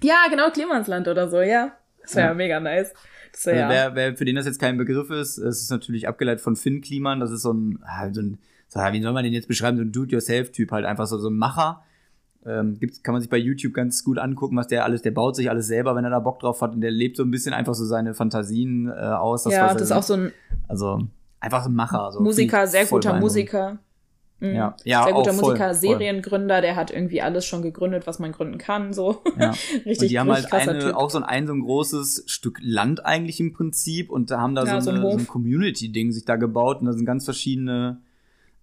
Ja, genau, Klimansland oder so, ja. Das wäre ja. mega nice. Das wär, also wer, wer, für den das jetzt kein Begriff ist, es ist natürlich abgeleitet von Finn Kliman, das ist so ein, ah, so ein wie soll man den jetzt beschreiben, so ein Do-it-yourself-Typ, halt einfach so, so ein Macher. Ähm, gibt's, kann man sich bei YouTube ganz gut angucken, was der alles, der baut sich alles selber, wenn er da Bock drauf hat und der lebt so ein bisschen einfach so seine Fantasien äh, aus. Das, ja, das ist auch so ein. Also einfach ein Macher. So Musiker, sehr guter Musiker. Mhm. Ja, ja, sehr guter voll, Musiker, Seriengründer, der hat irgendwie alles schon gegründet, was man gründen kann, so. Ja. richtig, und die haben halt eine, auch so ein, ein so ein großes Stück Land eigentlich im Prinzip und da haben da ja, so, eine, so ein Community-Ding sich da gebaut und da sind ganz verschiedene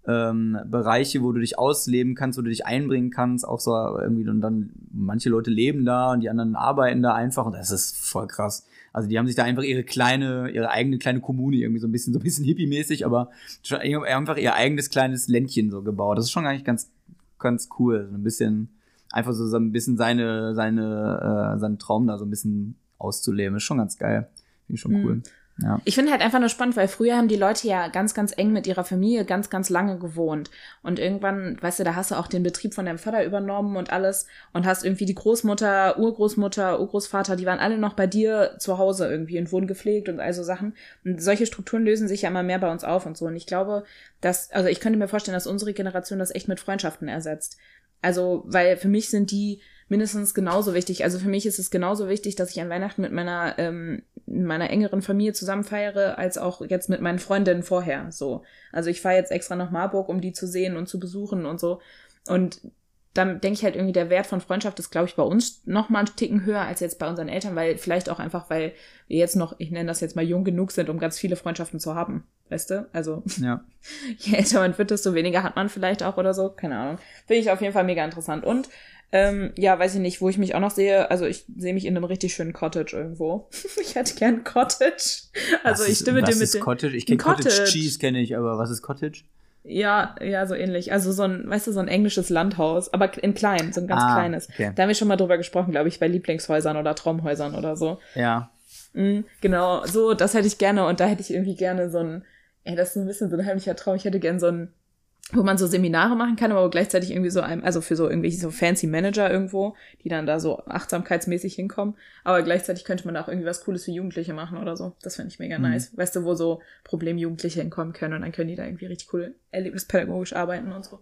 ähm, Bereiche, wo du dich ausleben kannst, wo du dich einbringen kannst, auch so irgendwie und dann manche Leute leben da und die anderen arbeiten da einfach und das ist voll krass. Also die haben sich da einfach ihre kleine, ihre eigene kleine Kommune irgendwie so ein bisschen, so ein bisschen hippie-mäßig, aber schon einfach ihr eigenes kleines Ländchen so gebaut. Das ist schon eigentlich ganz, ganz cool. So ein bisschen, einfach so, so ein bisschen seine, seine, äh, seinen Traum da so ein bisschen auszuleben. Ist schon ganz geil. Finde ich schon mhm. cool. Ja. Ich finde halt einfach nur spannend, weil früher haben die Leute ja ganz, ganz eng mit ihrer Familie ganz, ganz lange gewohnt. Und irgendwann, weißt du, da hast du auch den Betrieb von deinem Vater übernommen und alles und hast irgendwie die Großmutter, Urgroßmutter, Urgroßvater, die waren alle noch bei dir zu Hause irgendwie und wurden gepflegt und all so Sachen. Und solche Strukturen lösen sich ja immer mehr bei uns auf und so. Und ich glaube, dass, also ich könnte mir vorstellen, dass unsere Generation das echt mit Freundschaften ersetzt. Also, weil für mich sind die mindestens genauso wichtig. Also für mich ist es genauso wichtig, dass ich an Weihnachten mit meiner, ähm, meiner engeren Familie zusammen feiere, als auch jetzt mit meinen Freundinnen vorher. So. Also ich fahre jetzt extra nach Marburg, um die zu sehen und zu besuchen und so. Und dann denke ich halt irgendwie, der Wert von Freundschaft ist, glaube ich, bei uns noch mal einen Ticken höher als jetzt bei unseren Eltern, weil vielleicht auch einfach, weil wir jetzt noch, ich nenne das jetzt mal jung genug sind, um ganz viele Freundschaften zu haben. Weißt du? Also, ja. je älter man wird, desto weniger hat man vielleicht auch oder so. Keine Ahnung. Finde ich auf jeden Fall mega interessant. Und ähm, ja, weiß ich nicht, wo ich mich auch noch sehe. Also ich sehe mich in einem richtig schönen Cottage irgendwo. ich hätte gern Cottage. Also was ich stimme ist, dir mit ist Cottage? Ich kenne Cottage. Cottage Cheese kenne ich, aber was ist Cottage? Ja, ja, so ähnlich. Also so ein, weißt du, so ein englisches Landhaus, aber in klein, so ein ganz ah, kleines. Okay. Da haben wir schon mal drüber gesprochen, glaube ich, bei Lieblingshäusern oder Traumhäusern oder so. Ja. Mhm, genau, so, das hätte ich gerne und da hätte ich irgendwie gerne so ein, ey, das ist ein bisschen so ein heimlicher Traum. Ich hätte gerne so ein wo man so Seminare machen kann, aber gleichzeitig irgendwie so einem, also für so irgendwelche so fancy Manager irgendwo, die dann da so achtsamkeitsmäßig hinkommen. Aber gleichzeitig könnte man da auch irgendwie was Cooles für Jugendliche machen oder so. Das finde ich mega mhm. nice. Weißt du, wo so Problemjugendliche hinkommen können und dann können die da irgendwie richtig cool erlebnispädagogisch arbeiten und so.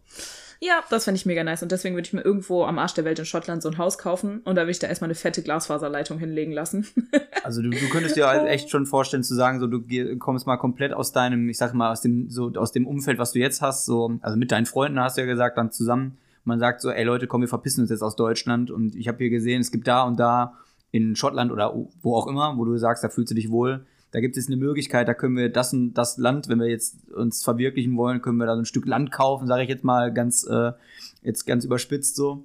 Ja, das finde ich mega nice. Und deswegen würde ich mir irgendwo am Arsch der Welt in Schottland so ein Haus kaufen und da würde ich da erstmal eine fette Glasfaserleitung hinlegen lassen. also du, du könntest dir halt echt schon vorstellen zu sagen, so du kommst mal komplett aus deinem, ich sag mal, aus dem, so aus dem Umfeld, was du jetzt hast, so, also mit deinen Freunden hast du ja gesagt, dann zusammen. Man sagt so, ey Leute, komm, wir verpissen uns jetzt aus Deutschland. Und ich habe hier gesehen, es gibt da und da in Schottland oder wo auch immer, wo du sagst, da fühlst du dich wohl da gibt es eine Möglichkeit, da können wir das und das Land, wenn wir jetzt uns verwirklichen wollen, können wir da so ein Stück Land kaufen, sage ich jetzt mal ganz, äh, jetzt ganz überspitzt so.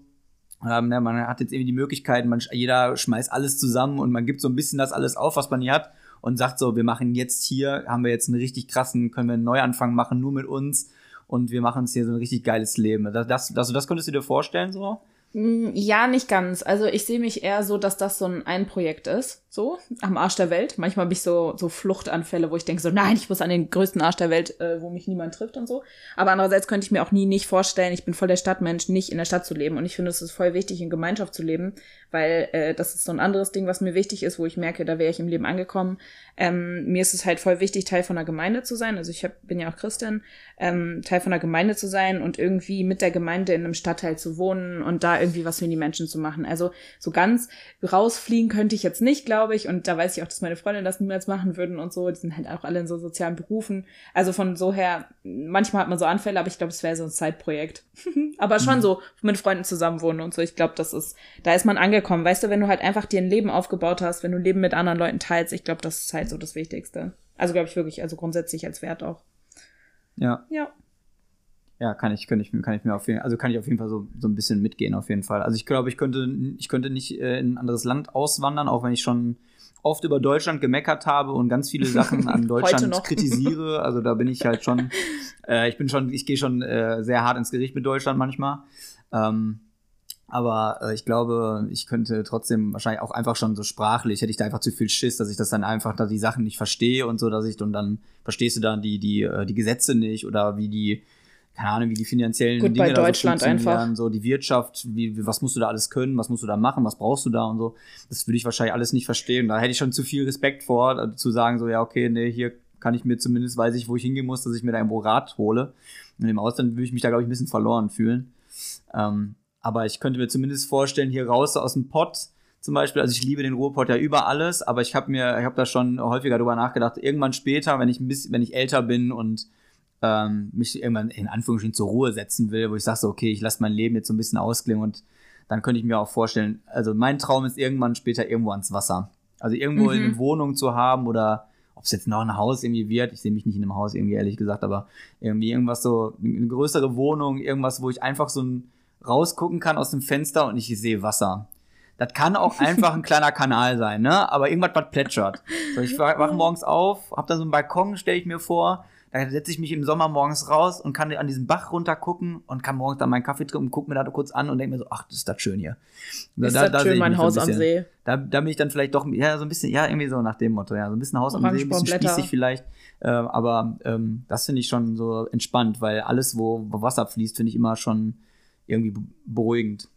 Ähm, ne, man hat jetzt irgendwie die Möglichkeit, man, jeder schmeißt alles zusammen und man gibt so ein bisschen das alles auf, was man hier hat und sagt so, wir machen jetzt hier, haben wir jetzt einen richtig krassen, können wir einen Neuanfang machen, nur mit uns und wir machen uns hier so ein richtig geiles Leben. Das, das, das, das könntest du dir vorstellen so? Mm, ja, nicht ganz. Also ich sehe mich eher so, dass das so ein, ein Projekt ist, so am Arsch der Welt. Manchmal habe ich so so Fluchtanfälle, wo ich denke so, nein, ich muss an den größten Arsch der Welt, äh, wo mich niemand trifft und so. Aber andererseits könnte ich mir auch nie nicht vorstellen, ich bin voll der Stadtmensch, nicht in der Stadt zu leben. Und ich finde, es ist voll wichtig, in Gemeinschaft zu leben, weil äh, das ist so ein anderes Ding, was mir wichtig ist, wo ich merke, da wäre ich im Leben angekommen. Ähm, mir ist es halt voll wichtig, Teil von einer Gemeinde zu sein. Also ich hab, bin ja auch Christin, ähm, Teil von einer Gemeinde zu sein und irgendwie mit der Gemeinde in einem Stadtteil zu wohnen und da irgendwie was für die Menschen zu machen. Also so ganz rausfliegen könnte ich jetzt nicht, glaube ich. Und da weiß ich auch, dass meine Freundinnen das niemals machen würden und so. Die sind halt auch alle in so sozialen Berufen. Also von so her, manchmal hat man so Anfälle, aber ich glaube, es wäre so ein Zeitprojekt. aber schon mhm. so mit Freunden zusammenwohnen und so. Ich glaube, das ist, da ist man angekommen. Weißt du, wenn du halt einfach dir ein Leben aufgebaut hast, wenn du ein Leben mit anderen Leuten teilst, ich glaube, das ist halt halt so das Wichtigste. Also glaube ich wirklich, also grundsätzlich als Wert auch. Ja. Ja. Ja, kann ich, kann ich, kann ich mir auf jeden also kann ich auf jeden Fall so, so ein bisschen mitgehen, auf jeden Fall. Also ich glaube, ich könnte, ich könnte nicht äh, in ein anderes Land auswandern, auch wenn ich schon oft über Deutschland gemeckert habe und ganz viele Sachen an Deutschland kritisiere. Also da bin ich halt schon, äh, ich bin schon, ich gehe schon äh, sehr hart ins Gericht mit Deutschland manchmal. Ähm, aber äh, ich glaube, ich könnte trotzdem wahrscheinlich auch einfach schon so sprachlich, hätte ich da einfach zu viel Schiss, dass ich das dann einfach, da die Sachen nicht verstehe und so, dass ich und dann verstehst du dann die, die, äh, die Gesetze nicht oder wie die, keine Ahnung, wie die finanziellen Gut, Dinge bei Deutschland so einfach. so die Wirtschaft, wie, was musst du da alles können, was musst du da machen, was brauchst du da und so. Das würde ich wahrscheinlich alles nicht verstehen. Da hätte ich schon zu viel Respekt vor, äh, zu sagen, so, ja, okay, nee, hier kann ich mir zumindest, weiß ich, wo ich hingehen muss, dass ich mir da irgendwo Rat hole. Und im Ausland würde ich mich da, glaube ich, ein bisschen verloren fühlen. Ähm, aber ich könnte mir zumindest vorstellen, hier raus aus dem Pott zum Beispiel, also ich liebe den Ruhrpott ja über alles, aber ich habe mir, ich habe da schon häufiger drüber nachgedacht, irgendwann später, wenn ich ein bisschen, wenn ich älter bin und ähm, mich irgendwann in Anführungsstrichen zur Ruhe setzen will, wo ich sage so, okay, ich lasse mein Leben jetzt so ein bisschen ausklingen und dann könnte ich mir auch vorstellen, also mein Traum ist irgendwann später irgendwo ans Wasser. Also irgendwo mhm. eine Wohnung zu haben oder ob es jetzt noch ein Haus irgendwie wird, ich sehe mich nicht in einem Haus irgendwie ehrlich gesagt, aber irgendwie irgendwas so, eine größere Wohnung, irgendwas, wo ich einfach so ein, rausgucken kann aus dem Fenster und ich sehe Wasser. Das kann auch einfach ein kleiner Kanal sein, ne? Aber irgendwas, was plätschert. So, ich wache morgens auf, hab dann so einen Balkon, stelle ich mir vor, da setze ich mich im Sommer morgens raus und kann an diesen Bach runter gucken und kann morgens dann meinen Kaffee trinken und gucke mir da kurz an und denke mir so, ach, das ist das schön hier. Da, ist da, das da schön, mein Haus so am See. Da, da bin ich dann vielleicht doch, ja, so ein bisschen, ja, irgendwie so nach dem Motto, ja, so ein bisschen Haus am See, ein bisschen spießig vielleicht. Äh, aber ähm, das finde ich schon so entspannt, weil alles, wo, wo Wasser fließt, finde ich immer schon irgendwie beruhigend.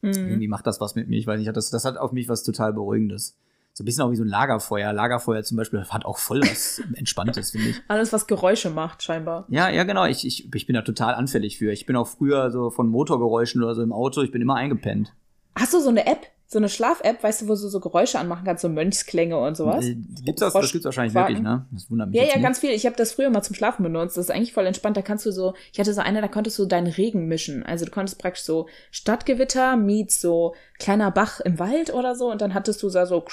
Mhm. Irgendwie macht das was mit mir. Ich weiß nicht, das, das hat auf mich was total Beruhigendes so ein bisschen auch wie so ein Lagerfeuer. Lagerfeuer zum Beispiel hat auch voll was Entspanntes, finde ich. Alles, was Geräusche macht, scheinbar. Ja, ja, genau. Ich, ich, ich bin da total anfällig für. Ich bin auch früher so von Motorgeräuschen oder so im Auto, ich bin immer eingepennt. Hast du so eine App? So eine Schlaf-App, weißt du, wo du so Geräusche anmachen kannst, so Mönchsklänge und sowas. Gibt's das? Das gibt's wahrscheinlich wirklich, ne? Das wundert mich. Ja, ja, nicht. ganz viel. Ich habe das früher mal zum Schlafen benutzt. Das ist eigentlich voll entspannt. Da kannst du so, ich hatte so eine, da konntest du deinen Regen mischen. Also du konntest praktisch so Stadtgewitter meets so kleiner Bach im Wald oder so und dann hattest du da so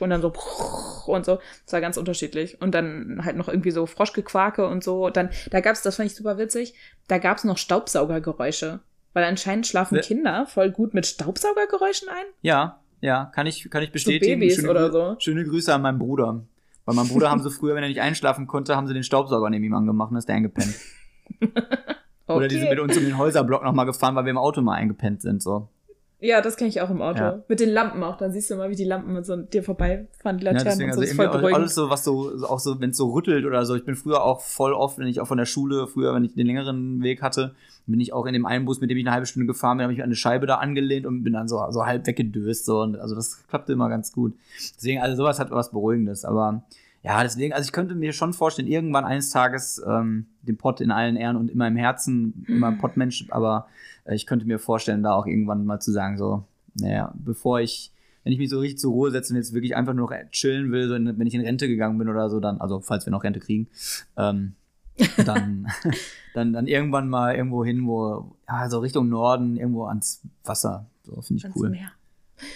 und dann so und so. Das war ganz unterschiedlich. Und dann halt noch irgendwie so Froschgequake und so. Und dann, da gab's, das fand ich super witzig, da gab's noch Staubsaugergeräusche. Weil anscheinend schlafen ja. Kinder voll gut mit Staubsaugergeräuschen ein. Ja, ja, kann ich, kann ich bestätigen. So Babys schöne, oder so. Schöne Grüße an meinen Bruder. Bei meinem Bruder haben sie früher, wenn er nicht einschlafen konnte, haben sie den Staubsauger neben ihm angemacht und ist der eingepennt. okay. Oder die sind mit uns um den Häuserblock nochmal gefahren, weil wir im Auto mal eingepennt sind, so. Ja, das kenne ich auch im Auto. Ja. Mit den Lampen auch. Dann siehst du immer, wie die Lampen mit so dir vorbeifahren, die Laternen ja, deswegen, und so. Also ist voll alles so, was so, auch so, wenn es so rüttelt oder so. Ich bin früher auch voll oft, wenn ich auch von der Schule, früher, wenn ich den längeren Weg hatte, bin ich auch in dem einen Bus, mit dem ich eine halbe Stunde gefahren bin, habe ich an eine Scheibe da angelehnt und bin dann so, so halb weggedöst. So. Und also das klappte immer ganz gut. Deswegen, also sowas hat was Beruhigendes. Aber ja, deswegen, also ich könnte mir schon vorstellen, irgendwann eines Tages ähm, den Pott in allen Ehren und immer im Herzen, immer ein Pottmensch, aber ich könnte mir vorstellen, da auch irgendwann mal zu sagen, so, naja, bevor ich, wenn ich mich so richtig zur Ruhe setze und jetzt wirklich einfach nur noch chillen will, so wenn ich in Rente gegangen bin oder so, dann, also falls wir noch Rente kriegen, ähm, dann, dann, dann irgendwann mal irgendwo hin, wo, ja, so Richtung Norden, irgendwo ans Wasser. So finde ich ans cool. Meer.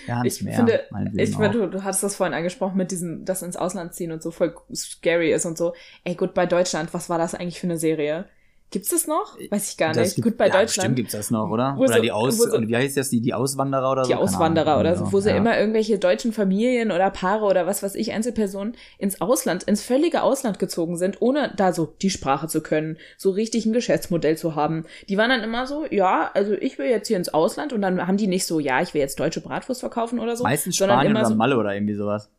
Ja, ans ich Meer. Finde, ich finde, du, du hast das vorhin angesprochen mit diesem, das ins Ausland ziehen und so voll scary ist und so. Ey, gut, bei Deutschland, was war das eigentlich für eine Serie? Gibt's das noch? Weiß ich gar nicht. Gibt, Gut bei ja, Deutschland. Bestimmt gibt's das noch, oder? Wo oder so, die Aus so, wie heißt das, die, die Auswanderer oder die so? Die Auswanderer oder so, wo ja. sie immer irgendwelche deutschen Familien oder Paare oder was weiß ich, Einzelpersonen ins Ausland, ins völlige Ausland gezogen sind, ohne da so die Sprache zu können, so richtig ein Geschäftsmodell zu haben. Die waren dann immer so, ja, also ich will jetzt hier ins Ausland und dann haben die nicht so, ja, ich will jetzt deutsche Bratwurst verkaufen oder so. Meistens Spanien oder so, Malle oder irgendwie sowas.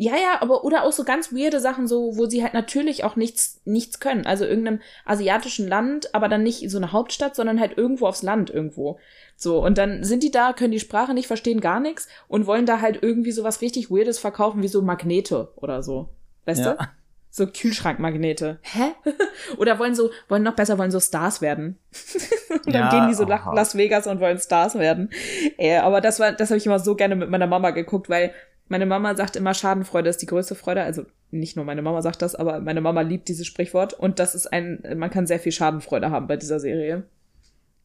Ja, ja, aber oder auch so ganz weirde Sachen, so, wo sie halt natürlich auch nichts, nichts können. Also irgendeinem asiatischen Land, aber dann nicht so eine Hauptstadt, sondern halt irgendwo aufs Land irgendwo. So, und dann sind die da, können die Sprache nicht verstehen, gar nichts und wollen da halt irgendwie so was richtig Weirdes verkaufen, wie so Magnete oder so. Weißt ja. du? So Kühlschrankmagnete. Hä? oder wollen so, wollen noch besser, wollen so Stars werden. und dann ja, gehen die so nach Las Vegas und wollen Stars werden. Äh, aber das war, das habe ich immer so gerne mit meiner Mama geguckt, weil meine Mama sagt immer, Schadenfreude ist die größte Freude. Also nicht nur meine Mama sagt das, aber meine Mama liebt dieses Sprichwort. Und das ist ein, man kann sehr viel Schadenfreude haben bei dieser Serie.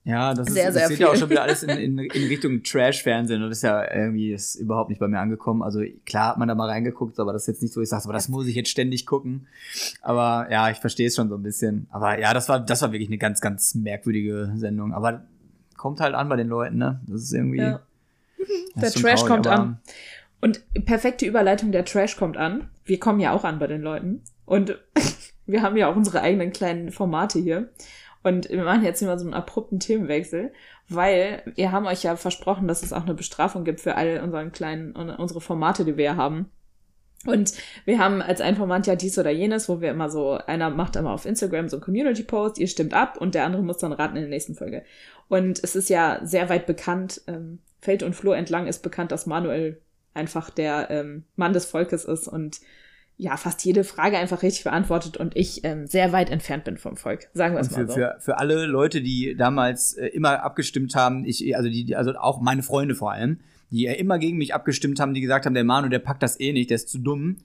Ja, das, sehr, ist, das geht ja auch schon wieder alles in, in, in Richtung Trash-Fernsehen und das ist ja irgendwie ist überhaupt nicht bei mir angekommen. Also klar hat man da mal reingeguckt, aber das ist jetzt nicht so, ich sage, aber das muss ich jetzt ständig gucken. Aber ja, ich verstehe es schon so ein bisschen. Aber ja, das war, das war wirklich eine ganz, ganz merkwürdige Sendung. Aber kommt halt an bei den Leuten, ne? Das ist irgendwie. Ja. Der Trash traurig, kommt an. Und perfekte Überleitung, der Trash kommt an. Wir kommen ja auch an bei den Leuten. Und wir haben ja auch unsere eigenen kleinen Formate hier. Und wir machen jetzt immer so einen abrupten Themenwechsel, weil wir haben euch ja versprochen, dass es auch eine Bestrafung gibt für all unseren kleinen, unsere Formate, die wir haben. Und wir haben als ein Format ja dies oder jenes, wo wir immer so, einer macht immer auf Instagram so ein Community-Post, ihr stimmt ab und der andere muss dann raten in der nächsten Folge. Und es ist ja sehr weit bekannt, ähm, Feld und Flur entlang ist bekannt, dass Manuel einfach der ähm, Mann des Volkes ist und ja fast jede Frage einfach richtig beantwortet und ich ähm, sehr weit entfernt bin vom Volk. Sagen wir es mal so. Für, für alle Leute, die damals äh, immer abgestimmt haben, ich, also die, also auch meine Freunde vor allem, die ja immer gegen mich abgestimmt haben, die gesagt haben, der Manu, der packt das eh nicht, der ist zu dumm.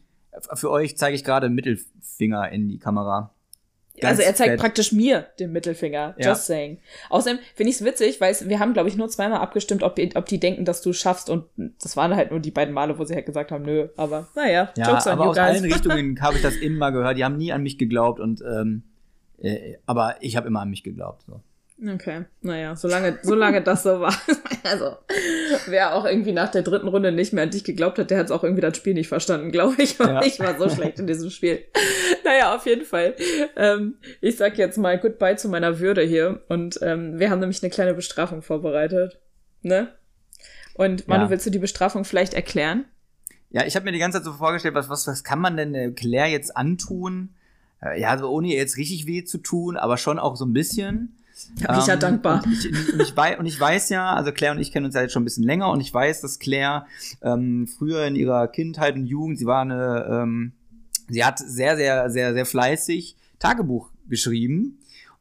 Für euch zeige ich gerade Mittelfinger in die Kamera. Also er zeigt fett. praktisch mir den Mittelfinger. Ja. Just saying. Außerdem finde ich es witzig, weil wir haben, glaube ich, nur zweimal abgestimmt, ob, ob die denken, dass du schaffst. Und das waren halt nur die beiden Male, wo sie halt gesagt haben, nö. Aber naja, ja, Jokes aber on aus allen Richtungen habe ich das immer gehört. Die haben nie an mich geglaubt. und ähm, äh, Aber ich habe immer an mich geglaubt. So. Okay, naja, solange, solange das so war. Also, wer auch irgendwie nach der dritten Runde nicht mehr an dich geglaubt hat, der hat es auch irgendwie das Spiel nicht verstanden, glaube ich. Ja. Ich war so schlecht in diesem Spiel. Naja, auf jeden Fall. Ähm, ich sag jetzt mal Goodbye zu meiner Würde hier. Und ähm, wir haben nämlich eine kleine Bestrafung vorbereitet. Ne? Und Manu, ja. willst du die Bestrafung vielleicht erklären? Ja, ich habe mir die ganze Zeit so vorgestellt, was, was, was kann man denn äh, Claire jetzt antun? Äh, ja, so ohne ihr jetzt richtig weh zu tun, aber schon auch so ein bisschen. Ja, bin ich ja ähm, dankbar. Und ich, und, ich weiß, und ich weiß ja, also Claire und ich kennen uns ja jetzt schon ein bisschen länger und ich weiß, dass Claire ähm, früher in ihrer Kindheit und Jugend, sie war eine, ähm, sie hat sehr, sehr, sehr, sehr fleißig Tagebuch geschrieben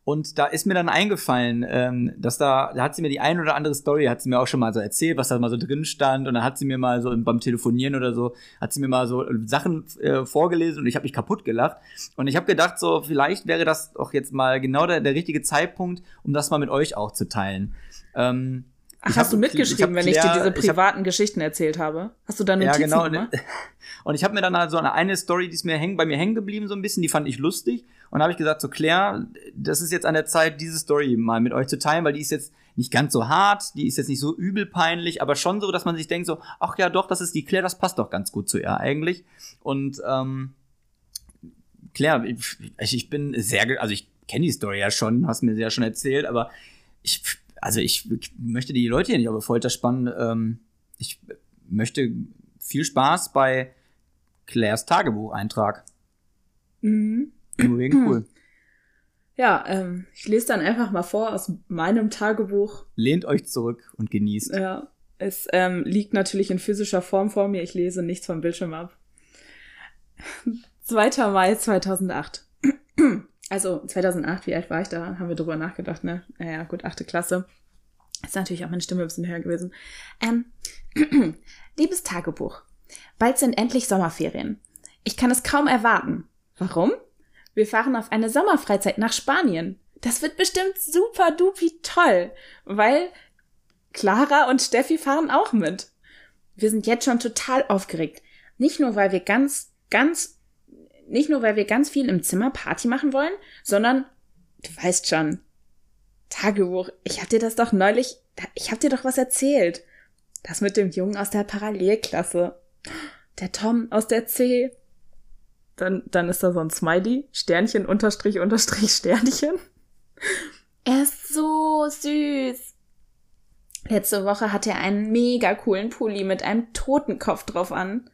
und da ist mir dann eingefallen, ähm, dass da, da hat sie mir die ein oder andere Story, hat sie mir auch schon mal so erzählt, was da mal so drin stand. Und dann hat sie mir mal so beim Telefonieren oder so, hat sie mir mal so Sachen äh, vorgelesen und ich habe mich kaputt gelacht. Und ich habe gedacht, so, vielleicht wäre das doch jetzt mal genau der, der richtige Zeitpunkt, um das mal mit euch auch zu teilen. Ähm, Ach, hast du mitgeschrieben, ich wenn ich dir diese privaten hab, Geschichten erzählt habe? Hast du da Notizen Ja, genau. Gemacht? Und ich habe mir dann halt so eine, eine Story, die ist mir häng, bei mir hängen geblieben so ein bisschen, die fand ich lustig. Und habe ich gesagt, so Claire, das ist jetzt an der Zeit, diese Story mal mit euch zu teilen, weil die ist jetzt nicht ganz so hart, die ist jetzt nicht so übel peinlich, aber schon so, dass man sich denkt so, ach ja, doch, das ist die Claire, das passt doch ganz gut zu ihr eigentlich. Und ähm, Claire, ich, ich bin sehr, also ich kenne die Story ja schon, hast mir sie ja schon erzählt, aber ich also ich, ich, möchte die Leute hier nicht auf Folter spannen. Ähm, ich möchte viel Spaß bei Claires Tagebucheintrag. Mhm. Wegen cool. Ja, ähm, ich lese dann einfach mal vor aus meinem Tagebuch. Lehnt euch zurück und genießt. Ja, es ähm, liegt natürlich in physischer Form vor mir. Ich lese nichts vom Bildschirm ab. 2. Mai 2008. Also 2008, wie alt war ich da? Haben wir drüber nachgedacht, ne? Naja, gut, achte Klasse. Ist natürlich auch meine Stimme ein bisschen höher gewesen. Ähm, liebes Tagebuch. Bald sind endlich Sommerferien. Ich kann es kaum erwarten. Warum? Wir fahren auf eine Sommerfreizeit nach Spanien. Das wird bestimmt super dupi toll, weil Clara und Steffi fahren auch mit. Wir sind jetzt schon total aufgeregt. Nicht nur, weil wir ganz, ganz nicht nur, weil wir ganz viel im Zimmer Party machen wollen, sondern du weißt schon, Tagebuch, ich hab dir das doch neulich, ich hab dir doch was erzählt. Das mit dem Jungen aus der Parallelklasse. Der Tom aus der C. Dann, dann ist da so ein Smiley. Sternchen, Unterstrich, Unterstrich, Sternchen. Er ist so süß. Letzte Woche hatte er einen mega coolen Pulli mit einem Totenkopf drauf an.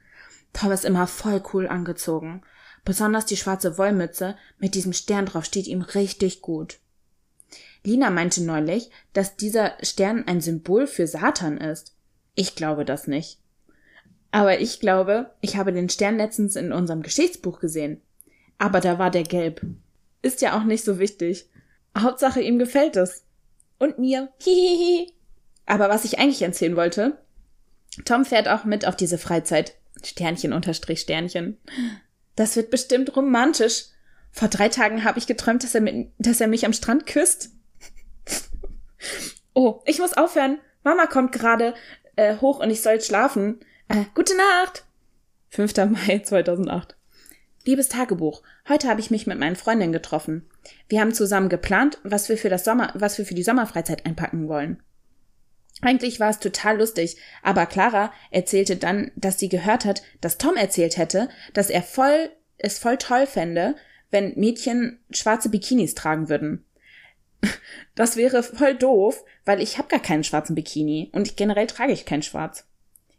Tom ist immer voll cool angezogen. Besonders die schwarze Wollmütze mit diesem Stern drauf steht ihm richtig gut. Lina meinte neulich, dass dieser Stern ein Symbol für Satan ist. Ich glaube das nicht. Aber ich glaube, ich habe den Stern letztens in unserem Geschichtsbuch gesehen. Aber da war der gelb. Ist ja auch nicht so wichtig. Hauptsache ihm gefällt es. Und mir. Hihihi. Aber was ich eigentlich erzählen wollte, Tom fährt auch mit auf diese Freizeit. Sternchen unterstrich Sternchen. Das wird bestimmt romantisch. Vor drei Tagen habe ich geträumt, dass er, mit, dass er mich am Strand küsst. oh, ich muss aufhören. Mama kommt gerade äh, hoch und ich soll schlafen. Äh, gute Nacht. 5. Mai 2008. Liebes Tagebuch, heute habe ich mich mit meinen Freundinnen getroffen. Wir haben zusammen geplant, was wir für das Sommer, was wir für die Sommerfreizeit einpacken wollen. Eigentlich war es total lustig, aber Clara erzählte dann, dass sie gehört hat, dass Tom erzählt hätte, dass er voll, es voll toll fände, wenn Mädchen schwarze Bikinis tragen würden. Das wäre voll doof, weil ich habe gar keinen schwarzen Bikini und generell trage ich kein Schwarz.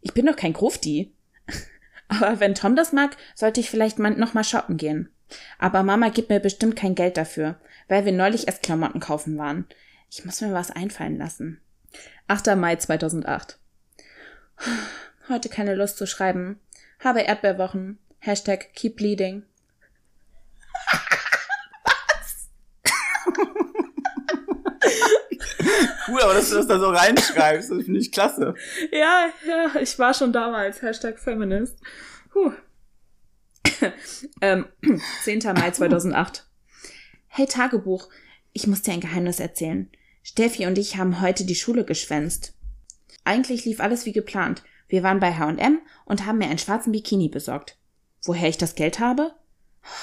Ich bin doch kein Grufti. Aber wenn Tom das mag, sollte ich vielleicht mal noch mal shoppen gehen. Aber Mama gibt mir bestimmt kein Geld dafür, weil wir neulich erst Klamotten kaufen waren. Ich muss mir was einfallen lassen. 8. Mai 2008. Heute keine Lust zu schreiben. Habe Erdbeerwochen. Hashtag keep bleeding. Cool, aber dass du das da so reinschreibst, das finde ich klasse. Ja, ja, ich war schon damals. Hashtag Feminist. Puh. ähm, 10. Mai 2008. Hey Tagebuch, ich muss dir ein Geheimnis erzählen. Steffi und ich haben heute die Schule geschwänzt. Eigentlich lief alles wie geplant. Wir waren bei H&M und haben mir einen schwarzen Bikini besorgt. Woher ich das Geld habe?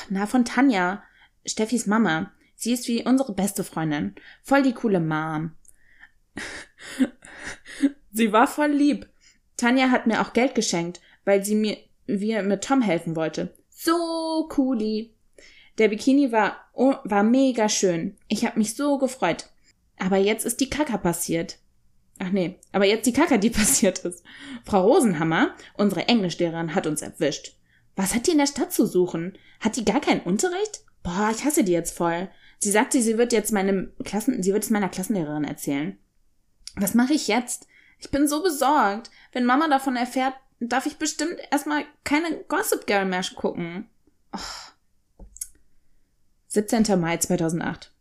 Na, von Tanja, Steffis Mama. Sie ist wie unsere beste Freundin. Voll die coole Mom. sie war voll lieb. Tanja hat mir auch Geld geschenkt, weil sie mir wir mit Tom helfen wollte. So cooli. Der Bikini war oh, war mega schön. Ich habe mich so gefreut. Aber jetzt ist die Kacke passiert. Ach nee, aber jetzt die Kacke, die passiert ist. Frau Rosenhammer, unsere Englischlehrerin, hat uns erwischt. Was hat die in der Stadt zu suchen? Hat die gar keinen Unterricht? Boah, ich hasse die jetzt voll. Sie sagte, sie wird jetzt meinem Klassen, sie wird es meiner Klassenlehrerin erzählen. Was mache ich jetzt? Ich bin so besorgt. Wenn Mama davon erfährt, darf ich bestimmt erstmal keine Gossip Girl mehr gucken. Oh. 17. Mai 2008.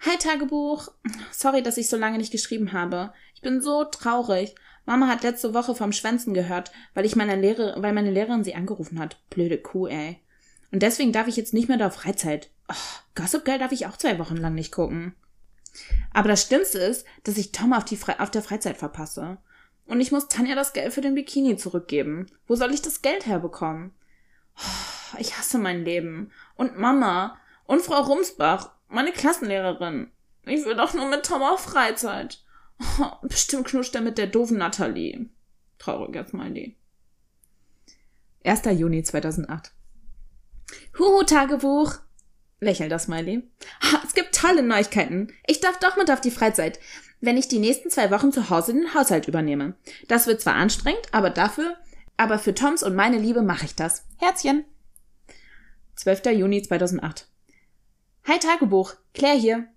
Hi Tagebuch. Sorry, dass ich so lange nicht geschrieben habe. Ich bin so traurig. Mama hat letzte Woche vom Schwänzen gehört, weil ich meine Lehrer, weil meine Lehrerin sie angerufen hat. Blöde Kuh, ey. Und deswegen darf ich jetzt nicht mehr da auf Freizeit. Oh, Gossip Girl darf ich auch zwei Wochen lang nicht gucken. Aber das Schlimmste ist, dass ich Tom auf, die Fre auf der Freizeit verpasse. Und ich muss Tanja das Geld für den Bikini zurückgeben. Wo soll ich das Geld herbekommen? Oh, ich hasse mein Leben. Und Mama. Und Frau Rumsbach. Meine Klassenlehrerin. Ich will doch nur mit Tom auf Freizeit. Oh, bestimmt knuscht er mit der doofen Natalie. Trauriger Smiley. 1. Juni 2008. Huhu, Tagebuch. Lächelt das Smiley. Es gibt tolle Neuigkeiten. Ich darf doch mit auf die Freizeit, wenn ich die nächsten zwei Wochen zu Hause den Haushalt übernehme. Das wird zwar anstrengend, aber dafür, aber für Toms und meine Liebe mache ich das. Herzchen. 12. Juni 2008. Hi Tagebuch, Claire hier.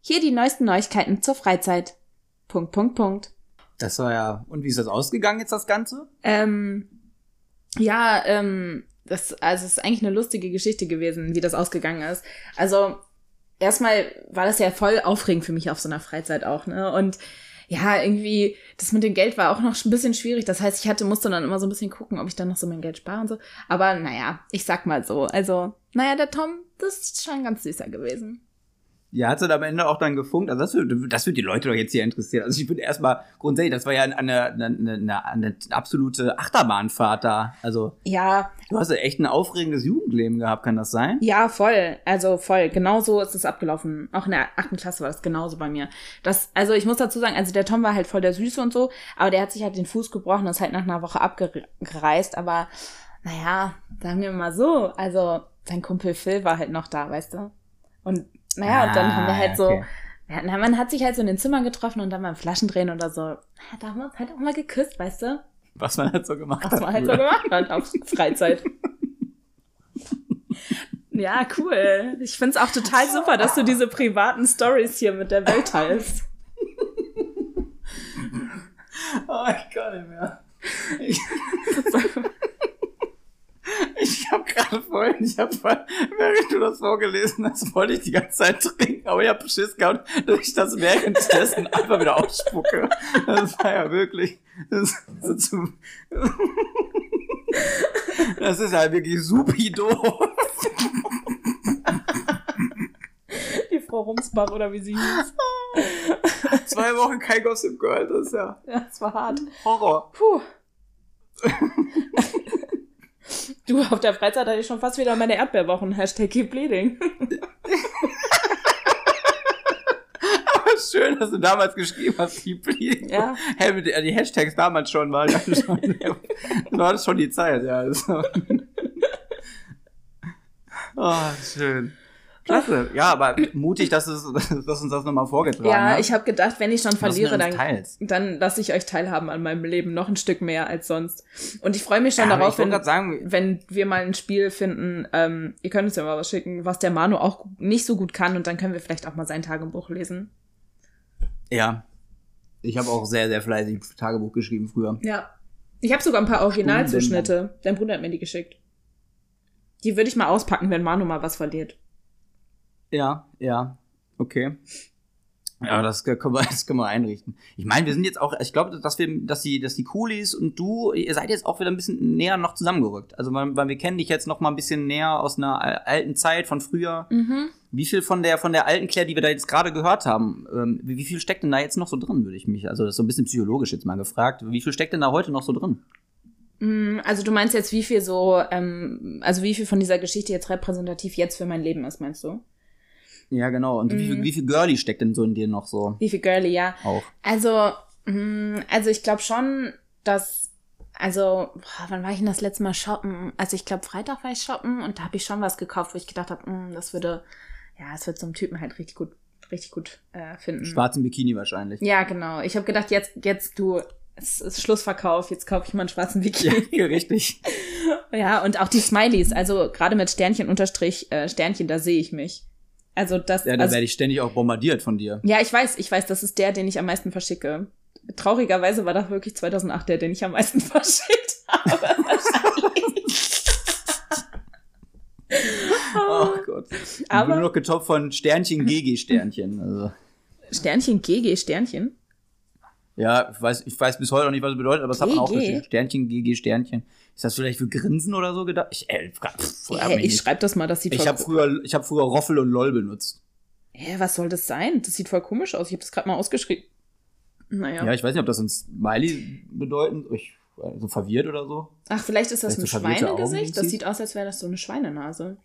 Hier die neuesten Neuigkeiten zur Freizeit. Punkt, Punkt, Punkt. Das war ja. Und wie ist das ausgegangen jetzt, das Ganze? Ähm, ja, ähm, das, also es ist eigentlich eine lustige Geschichte gewesen, wie das ausgegangen ist. Also erstmal war das ja voll aufregend für mich auf so einer Freizeit auch, ne? Und ja, irgendwie, das mit dem Geld war auch noch ein bisschen schwierig. Das heißt, ich hatte, musste dann immer so ein bisschen gucken, ob ich dann noch so mein Geld spare und so. Aber naja, ich sag mal so. Also, naja, der Tom, das ist schon ganz süßer gewesen. Ja, hat sie am Ende auch dann gefunkt. Also das wird, das wird die Leute doch jetzt hier interessieren. Also ich bin erstmal grundsätzlich, das war ja eine, eine, eine, eine absolute Achterbahnfahrt da. Also ja, du hast ja echt ein aufregendes Jugendleben gehabt, kann das sein? Ja, voll. Also voll. Genauso ist es abgelaufen. Auch in der achten Klasse war das genauso bei mir. Das, also ich muss dazu sagen, also der Tom war halt voll der Süße und so, aber der hat sich halt den Fuß gebrochen und ist halt nach einer Woche abgereist. Aber naja, sagen wir mal so, also sein Kumpel Phil war halt noch da, weißt du? Und naja, ah, und dann haben wir halt so, ja, na, man hat sich halt so in den Zimmern getroffen und dann beim Flaschendrehen oder so, da haben wir uns halt auch mal geküsst, weißt du? Was man halt so gemacht hat. Was man halt so gemacht hat auf Freizeit. ja, cool. Ich find's auch total super, dass du diese privaten Stories hier mit der Welt teilst. oh, ich kann nicht mehr. Ich Ich habe gerade vorhin, ich habe, während du das vorgelesen hast, wollte ich die ganze Zeit trinken, aber ich habe Schiss gehabt, dass ich das währenddessen einfach wieder ausspucke. Das war ja wirklich, das, das, das ist halt wirklich supido. Die Frau Rumsbach oder wie sie hieß. Zwei Wochen kein Gossip Girl, das ist ja. Ja, das war hart. Horror. Puh. Du, auf der Freizeit hatte ich schon fast wieder meine Erdbeerwochen. Hashtag keep bleeding. Aber schön, dass du damals geschrieben hast, keep bleeding. Ja. Hey, die Hashtags damals schon, das schon, war das schon die Zeit, ja. oh, schön. Klasse. Ja, aber mutig, dass, es, dass uns das nochmal vorgetragen ja, hat. Ja, ich habe gedacht, wenn ich schon verliere, dann, dann lasse ich euch teilhaben an meinem Leben noch ein Stück mehr als sonst. Und ich freue mich schon ja, darauf, wenn, sagen, wenn wir mal ein Spiel finden, ähm, ihr könnt uns ja mal was schicken, was der Manu auch nicht so gut kann und dann können wir vielleicht auch mal sein Tagebuch lesen. Ja. Ich habe auch sehr, sehr fleißig Tagebuch geschrieben früher. Ja. Ich habe sogar ein paar Originalzuschnitte. Dein Bruder hat mir die geschickt. Die würde ich mal auspacken, wenn Manu mal was verliert. Ja, ja. Okay. Ja, das können wir, das können wir einrichten. Ich meine, wir sind jetzt auch, ich glaube, dass wir, dass die, dass die Coolies und du, ihr seid jetzt auch wieder ein bisschen näher noch zusammengerückt. Also, weil, weil wir kennen dich jetzt noch mal ein bisschen näher aus einer alten Zeit von früher. Mhm. Wie viel von der, von der alten Claire, die wir da jetzt gerade gehört haben, ähm, wie, viel steckt denn da jetzt noch so drin, würde ich mich, also das ist so ein bisschen psychologisch jetzt mal gefragt. Wie viel steckt denn da heute noch so drin? Mm, Also du meinst jetzt, wie viel so, ähm, also wie viel von dieser Geschichte jetzt repräsentativ jetzt für mein Leben ist, meinst du? Ja, genau. Und wie, viel, Mhm. wie viel Girly steckt denn so in dir noch so Wie viel Girly, ja. auch? Also, mh, also ich glaube schon, dass, also, boah, wann war ich denn das letzte Mal shoppen? Also ich glaube, Freitag war ich shoppen und da habe ich schon was gekauft, wo ich gedacht habe, mh, das würde, ja, das wird so einem Typen halt richtig gut, richtig gut äh, finden. Schwarzen Bikini wahrscheinlich. Ja, genau. Ich habe gedacht, jetzt, jetzt du, es ist Schlussverkauf, jetzt kaufe ich mal einen schwarzen Bikini. Ja, richtig. Ja, und auch die Smileys, also gerade mit Sternchen unterstrich äh, Sternchen, da sehe ich mich. Also das, Ja, da also, werde ich ständig auch bombardiert von dir. ja, ich weiß, ich weiß, das ist der, den ich am meisten verschicke. Traurigerweise war das wirklich 2008 der, den ich am meisten verschickt habe. Oh Gott. Aber- nur noch getoppt von Sternchen GG Sternchen. Also, Sternchen, GG, Sternchen. ja, ich weiß, ich weiß bis heute noch nicht, was es bedeutet, aber es hat man auch geschrieben. Sternchen GG Sternchen. Ist das vielleicht für Grinsen oder so gedacht? Ich, äh, pff, ich schreibe das mal, das sieht ich voll habe früher, ich habe früher Roffel und LOL benutzt. Hä, was soll das sein? Das sieht voll komisch aus. Ich habe das gerade mal ausgeschrieben. Naja. Ja. ich weiß nicht, ob das ein Smiley bedeuten, ich, also verwirrt oder so. Ach, vielleicht ist das Vielleicht ein so Schweinegesicht. Das sieht aus, als wäre das so eine Schweinenase.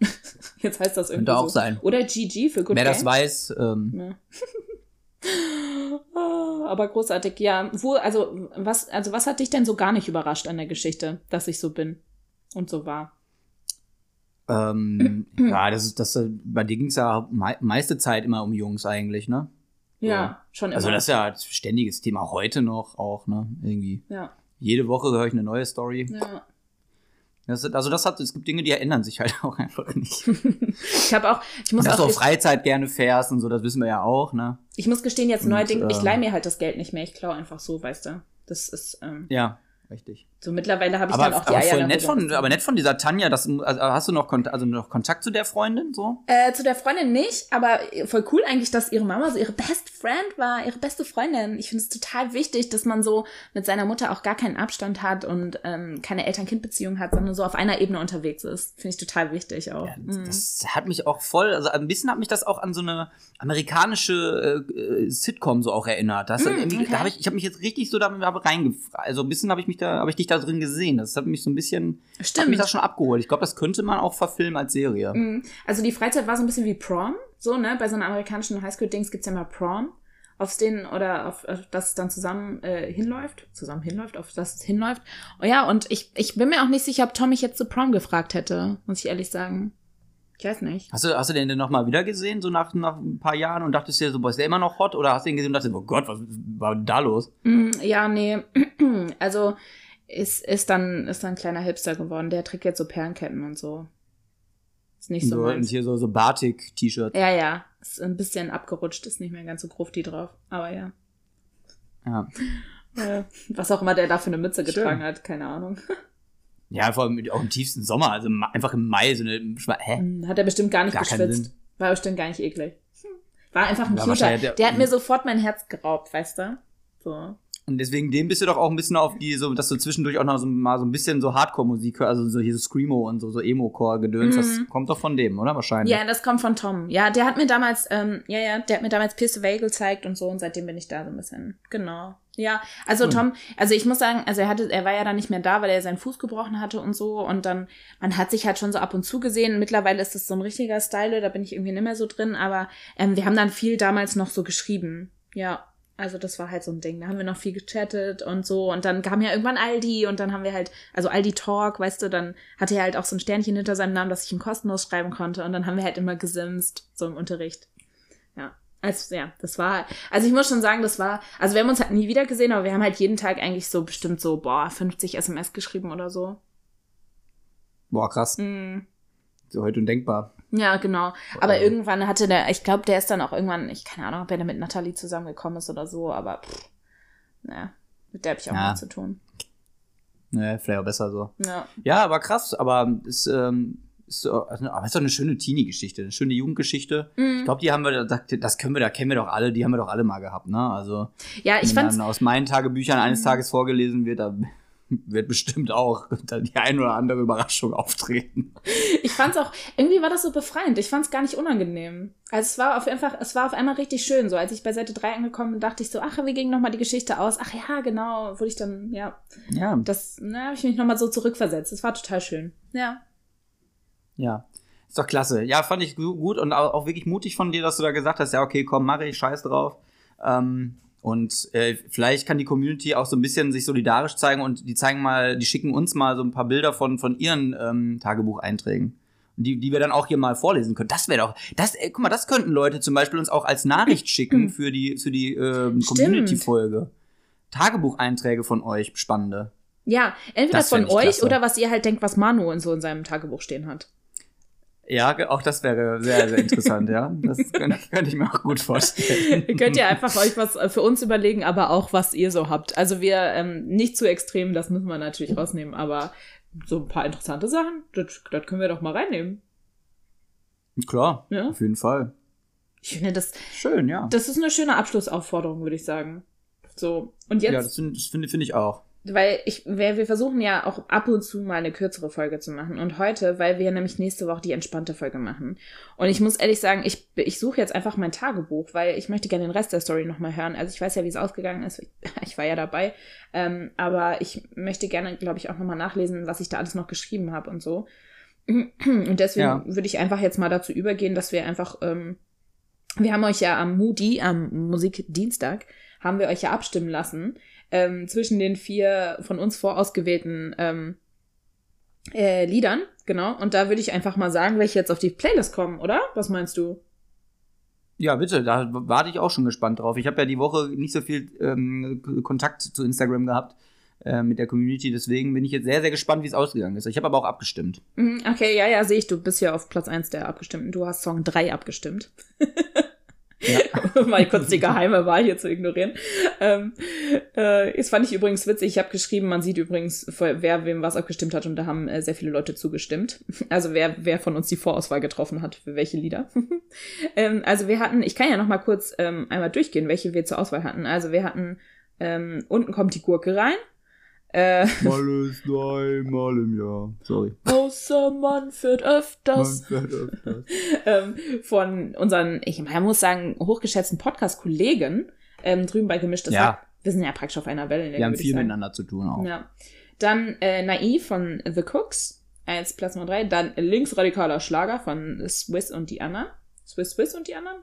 Jetzt heißt das irgendwie Könnte auch so. sein. Oder GG für Good Wer das Games. weiß, ähm, Ja. Ah, Aber großartig, ja. Wo, also, was, also, was hat dich denn so gar nicht überrascht an der Geschichte, dass ich so bin und so war? ähm, ja, das ist, das, bei dir ging es ja mei meiste Zeit immer um Jungs eigentlich, ne? Ja, schon immer. Also das ist ja ein ständiges Thema heute noch auch, ne? Irgendwie. ja, Jede Woche höre ich eine neue Story. ja. Das, also das hat, es gibt Dinge, die ändern sich halt auch einfach nicht. Ich habe auch, ich muss Dass du auch, auf Freizeit gerne fährst und so, das wissen wir ja auch, ne? ich muss gestehen, jetzt neuerdings, ich ähm, leih mir halt das Geld nicht mehr. Ich klaue einfach so, weißt du. Das ist, ähm, Ja, richtig. So mittlerweile habe ich Aber, dann auch die aber Eier. voll nett von, aber nett von dieser Tanja, das, also hast du noch, Kont also noch Kontakt zu der Freundin, so? Äh, zu der Freundin nicht, aber voll cool eigentlich, dass ihre Mama so ihre best friend war, ihre beste Freundin. Ich finde es total wichtig, dass man so mit seiner Mutter auch gar keinen Abstand hat und ähm, keine Eltern-Kind-Beziehung hat, sondern so auf einer Ebene unterwegs ist. Finde ich total wichtig auch. Ja, Mhm. das hat mich auch voll, also ein bisschen hat mich das auch an so eine amerikanische äh, Sitcom so auch erinnert. Das, irgendwie, okay. Da habe ich, ich habe mich jetzt richtig so da reingefragt. Also ein bisschen habe ich mich da, habe ich dich da drin gesehen. Das hat mich so ein bisschen, hat mich Stimmt. das schon abgeholt. Ich glaube, das könnte man auch verfilmen als Serie. Mhm. Also die Freizeit war so ein bisschen wie Prom, so, ne? Bei so einer amerikanischen Highschool-Dings gibt's ja mal Prom, aufs den oder auf, auf das es dann zusammen äh, hinläuft, zusammen hinläuft, auf das es hinläuft. Oh ja, und ich, ich bin mir auch nicht sicher, ob Tom mich jetzt zu Prom gefragt hätte, muss ich ehrlich sagen. Ich weiß nicht. Hast du, hast du den denn nochmal wieder gesehen, so nach, nach ein paar Jahren und dachtest dir so, boah, ist der immer noch hot? Oder hast du ihn gesehen und dachtest, oh Gott, was war denn da los? Mm, Ja, nee. Also ist, ist, dann, ist dann ein kleiner Hipster geworden. Der trägt jetzt so Perlenketten und so. Ist nicht so So, und hier so, so Batik-T-Shirt. Ja, ja. Ist ein bisschen abgerutscht, ist nicht mehr ganz so grufti drauf. Aber ja. Ja. Äh, Was auch immer der da für eine Mütze Schön. getragen hat, keine Ahnung. ja, vor allem auch im tiefsten Sommer, also einfach im Mai, so eine, hä? Hm, Hat er bestimmt gar nicht Gar geschwitzt. War bestimmt gar nicht eklig. War einfach ein Ja, Cuter. Der, der- hat mir sofort mein Herz geraubt, weißt du? So. Und deswegen dem bist du doch auch ein bisschen auf die, so, dass du zwischendurch auch noch so, mal so ein bisschen so Hardcore-Musik hörst, also so hier so Screamo und so, so Emo-Core-Gedöns, das Mhm. kommt doch von dem, oder? Wahrscheinlich. Ja, das kommt von Tom. Ja, der hat mir damals, ähm, ja, ja, der hat mir damals Piss Away gezeigt und so und seitdem bin ich da so ein bisschen. Genau. Ja, also. Tom, also ich muss sagen, also er hatte, er war ja dann nicht mehr da, weil er seinen Fuß gebrochen hatte und so und dann, man hat sich halt schon so ab und zu gesehen. Mittlerweile ist es so ein richtiger Style, da bin ich irgendwie nicht mehr so drin, aber ähm, wir haben dann viel damals noch so geschrieben. Ja, also das war halt so ein Ding. Da haben wir noch viel gechattet und so. Und dann kam ja irgendwann Aldi und dann haben wir halt, also Aldi Talk, weißt du, dann hatte er halt auch so ein Sternchen hinter seinem Namen, dass ich ihm kostenlos schreiben konnte. Und dann haben wir halt immer gesimst, so im Unterricht. Ja. Also, ja, das war, also ich muss schon sagen, das war, also wir haben uns halt nie wieder gesehen, aber wir haben halt jeden Tag eigentlich so bestimmt so, boah, 50 SMS geschrieben oder so. Boah, krass. Mm. So heute undenkbar. Ja, genau. Aber Ähm. irgendwann hatte der, ich glaube, der ist dann auch irgendwann, ich keine Ahnung, ob er da mit Nathalie zusammengekommen ist oder so, aber pff, naja, mit der habe ich auch Ja. nichts zu tun. Ne, vielleicht auch besser so. Ja. Ja, aber krass, aber ist, ähm, ist, so- also, aber ist doch eine schöne Teenie-Geschichte, eine schöne Jugendgeschichte. Mhm. Ich glaube, die haben wir, das, das können wir, da kennen wir doch alle, die haben wir doch alle mal gehabt, ne? Also, Ja, ich wenn Mhm. dann aus meinen Tagebüchern eines Tages vorgelesen wird, da wird bestimmt auch die ein oder andere Überraschung auftreten. ich fand's auch, irgendwie war das so befreiend. Ich fand's gar nicht unangenehm. Also es war auf einfach, es war auf einmal richtig schön. So, als ich bei Seite 3 angekommen bin, dachte ich so, ach, wie ging nochmal die Geschichte aus? Ach ja, genau, wurde ich dann, ja, Ja, das, na, habe ich mich nochmal so zurückversetzt. Das war total schön. Ja. ja. Ist doch klasse. Ja, fand ich gu- gut und auch auch wirklich mutig von dir, dass du da gesagt hast, ja, okay, komm, mach ich, scheiß drauf. Ähm, und äh, vielleicht kann die Community auch so ein bisschen sich solidarisch zeigen und die zeigen mal, die schicken uns mal so ein paar Bilder von, von ihren ähm, Tagebucheinträgen. Die, die wir dann auch hier mal vorlesen können. Das wäre doch, das, ey, guck mal, das könnten Leute zum Beispiel uns auch als Nachricht schicken für die, für die ähm. Community-Folge. Tagebucheinträge von euch, spannende. Ja, entweder Das von euch klasse. oder was ihr halt denkt, was Manu in so in seinem Tagebuch stehen hat. Ja, auch das wäre sehr, sehr interessant, ja. Das könnte, könnte ich mir auch gut vorstellen. Ihr könnt ja einfach euch was äh, für uns überlegen, aber auch was ihr so habt. Also wir ähm, nicht zu extrem, das müssen wir natürlich rausnehmen, aber so ein paar interessante Sachen, das, das können wir doch mal reinnehmen. Klar, Ja. auf jeden Fall. Ich finde, das, Schön, ja. das ist eine schöne Abschlussaufforderung, würde ich sagen. So, und jetzt, ja, das das finde finde ich auch. Weil ich, wir, wir versuchen ja auch ab und zu mal eine kürzere Folge zu machen. Und heute, weil wir nämlich nächste Woche die entspannte Folge machen. Und ich muss ehrlich sagen, ich, ich suche jetzt einfach mein Tagebuch, weil ich möchte gerne den Rest der Story nochmal hören. Also ich weiß ja, wie es ausgegangen ist. Ich, ich war ja dabei. Ähm, aber ich möchte gerne, glaube ich, auch nochmal nachlesen, was ich da alles noch geschrieben habe und so. Und deswegen Ja. würde ich einfach jetzt mal dazu übergehen, dass wir einfach, ähm, wir haben euch ja am Moody, am Musikdienstag, haben wir euch ja abstimmen lassen ähm, zwischen den vier von uns vorausgewählten ähm, äh, Liedern, genau. Und da würde ich einfach mal sagen, welche jetzt auf die Playlist kommen, oder? Was meinst du? Ja, bitte, da warte ich auch schon gespannt drauf. Ich habe ja die Woche nicht so viel ähm, Kontakt zu Instagram gehabt äh, mit der Community, deswegen bin ich jetzt sehr, sehr gespannt, wie es ausgegangen ist. Ich habe aber auch abgestimmt. Mhm, Okay, ja, ja, sehe ich. Du bist ja auf Platz 1 der Abgestimmten. Du hast Song 3 abgestimmt. Mal kurz die geheime Wahl hier zu ignorieren. Ähm, äh, das fand ich übrigens witzig. Ich habe geschrieben, man sieht übrigens, wer wem was abgestimmt hat und da haben äh, sehr viele Leute zugestimmt. Also wer, wer von uns die Vorauswahl getroffen hat, für welche Lieder. ähm, also wir hatten, ich kann ja noch mal kurz ähm, einmal durchgehen, welche wir zur Auswahl hatten. Also wir hatten, ähm, unten kommt die Gurke rein. Äh, Mal ist einmal im Jahr. Sorry. Außer man fährt öfters. fährt öfters. ähm, von unseren, ich man muss sagen, hochgeschätzten Podcast-Kollegen ähm, drüben bei Gemischtes Ja. Hack. Wir sind ja praktisch auf einer Wellenlänge. Wir haben viel sagen. miteinander zu tun auch. Ja. Dann äh, Naiv von The Cooks als Platz Nummer drei. Dann linksradikaler Schlager von Swiss und die anderen. Swiss, Swiss und die anderen?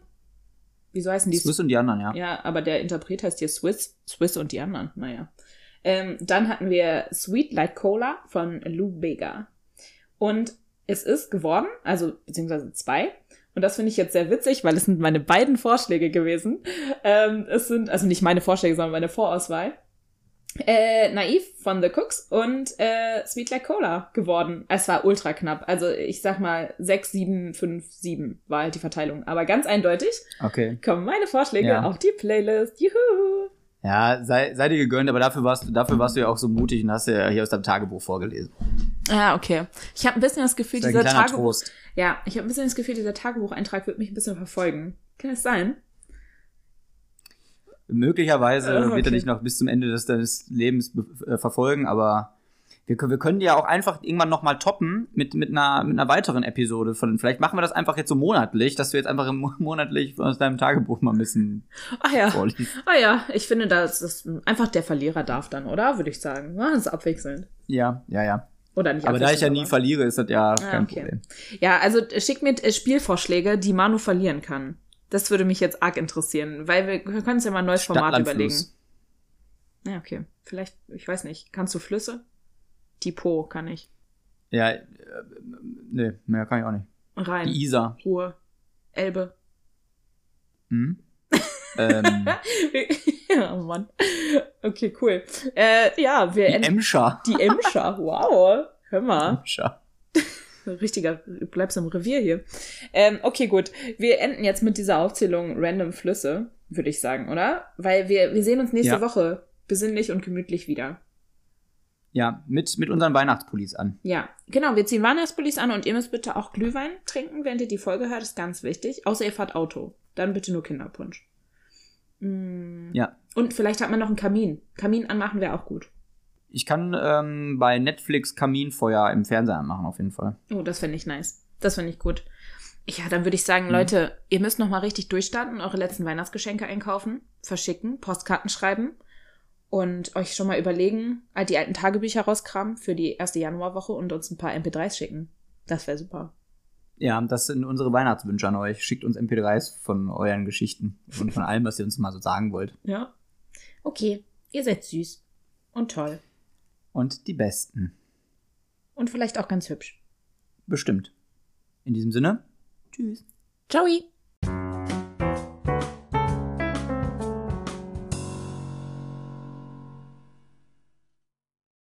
Wieso heißen die? Swiss und die anderen, ja. Ja, aber der Interpret heißt hier Swiss, Swiss und die anderen. Naja. Ähm, dann hatten wir Sweet Like Cola von Lou Bega. Und es ist geworden, also beziehungsweise zwei. Und das finde ich jetzt sehr witzig, weil es sind meine beiden Vorschläge gewesen. Ähm, es sind, also nicht meine Vorschläge, sondern meine Vorauswahl. Äh, Naiv von The Cooks und äh, Sweet Like Cola geworden. Es war ultra knapp. Also ich sag mal 6, 7, 5, 7 war halt die Verteilung. Aber ganz eindeutig Okay. kommen meine Vorschläge Ja. auf die Playlist. Juhu! Ja, sei, sei dir gegönnt, aber dafür warst, du, dafür warst du ja auch so mutig und hast ja hier aus deinem Tagebuch vorgelesen. Ah, okay. Ich habe ein bisschen das Gefühl, Das dieser Tagebuch. Trost. Ja, ich habe ein bisschen das Gefühl, dieser Tagebucheintrag wird mich ein bisschen verfolgen. Kann es sein? Möglicherweise Ah, okay. wird er dich noch bis zum Ende des, deines Lebens be- äh, verfolgen, aber wir, können- wir können die ja auch einfach irgendwann nochmal toppen mit, mit, einer, mit einer weiteren Episode von. Vielleicht machen wir das einfach jetzt so monatlich, dass du jetzt einfach monatlich aus deinem Tagebuch mal ein bisschen Ah ja. vorliest. Ah ja, ich finde, das einfach der Verlierer darf dann, oder? Würde ich sagen. Ja, das ist abwechselnd. Ja, ja, ja. Oder nicht Aber da ich ja nie aber- verliere, ist das ja Ah, kein okay. Problem. Ja, also äh, schick mir äh, Spielvorschläge, die Manu verlieren kann. Das würde mich jetzt arg interessieren, weil wir, wir können uns ja mal ein neues Format überlegen. Ja, okay. Vielleicht, ich weiß nicht. Kannst du Flüsse? Die Po kann ich. Ja, äh, nee, mehr kann ich auch nicht. Rhein, Die Isar. Ruhr, Elbe. Hm? ähm, oh Mann. Okay, cool. Äh, ja, wir die. Emscher. Die Emscher, wow. Hör mal. Emscher. Richtiger, du bleibst im Revier hier. Ähm, okay, gut. Wir enden jetzt mit dieser Aufzählung random Flüsse, würde ich sagen, oder? Weil wir, wir sehen uns nächste Ja. Woche besinnlich und gemütlich wieder. Ja, mit, mit unseren Weihnachtspullis an. Ja, genau, wir ziehen Weihnachtspullis an und ihr müsst bitte auch Glühwein trinken, während ihr die Folge hört, ist ganz wichtig. Außer ihr fahrt Auto. Dann bitte nur Kinderpunsch. Mm. Ja. Und vielleicht hat man noch einen Kamin. Kamin anmachen wäre auch gut. Ich kann ähm, bei Netflix Kaminfeuer im Fernseher anmachen, auf jeden Fall. Oh, das finde ich nice. Das finde ich gut. Ja, dann würde ich sagen, Leute, ihr müsst noch mal richtig durchstarten, eure letzten Weihnachtsgeschenke einkaufen, verschicken, Postkarten schreiben und euch schon mal überlegen, die alten Tagebücher rauskramen für die erste Januarwoche und uns ein paar MP3s schicken. Das wäre super. Ja, das sind unsere Weihnachtswünsche an euch. Schickt uns MP3s von euren Geschichten und von allem, was ihr uns mal so sagen wollt. Ja. Okay, ihr seid süß und toll Und die besten. und vielleicht auch ganz hübsch. Bestimmt. In diesem Sinne, tschüss. Ciao.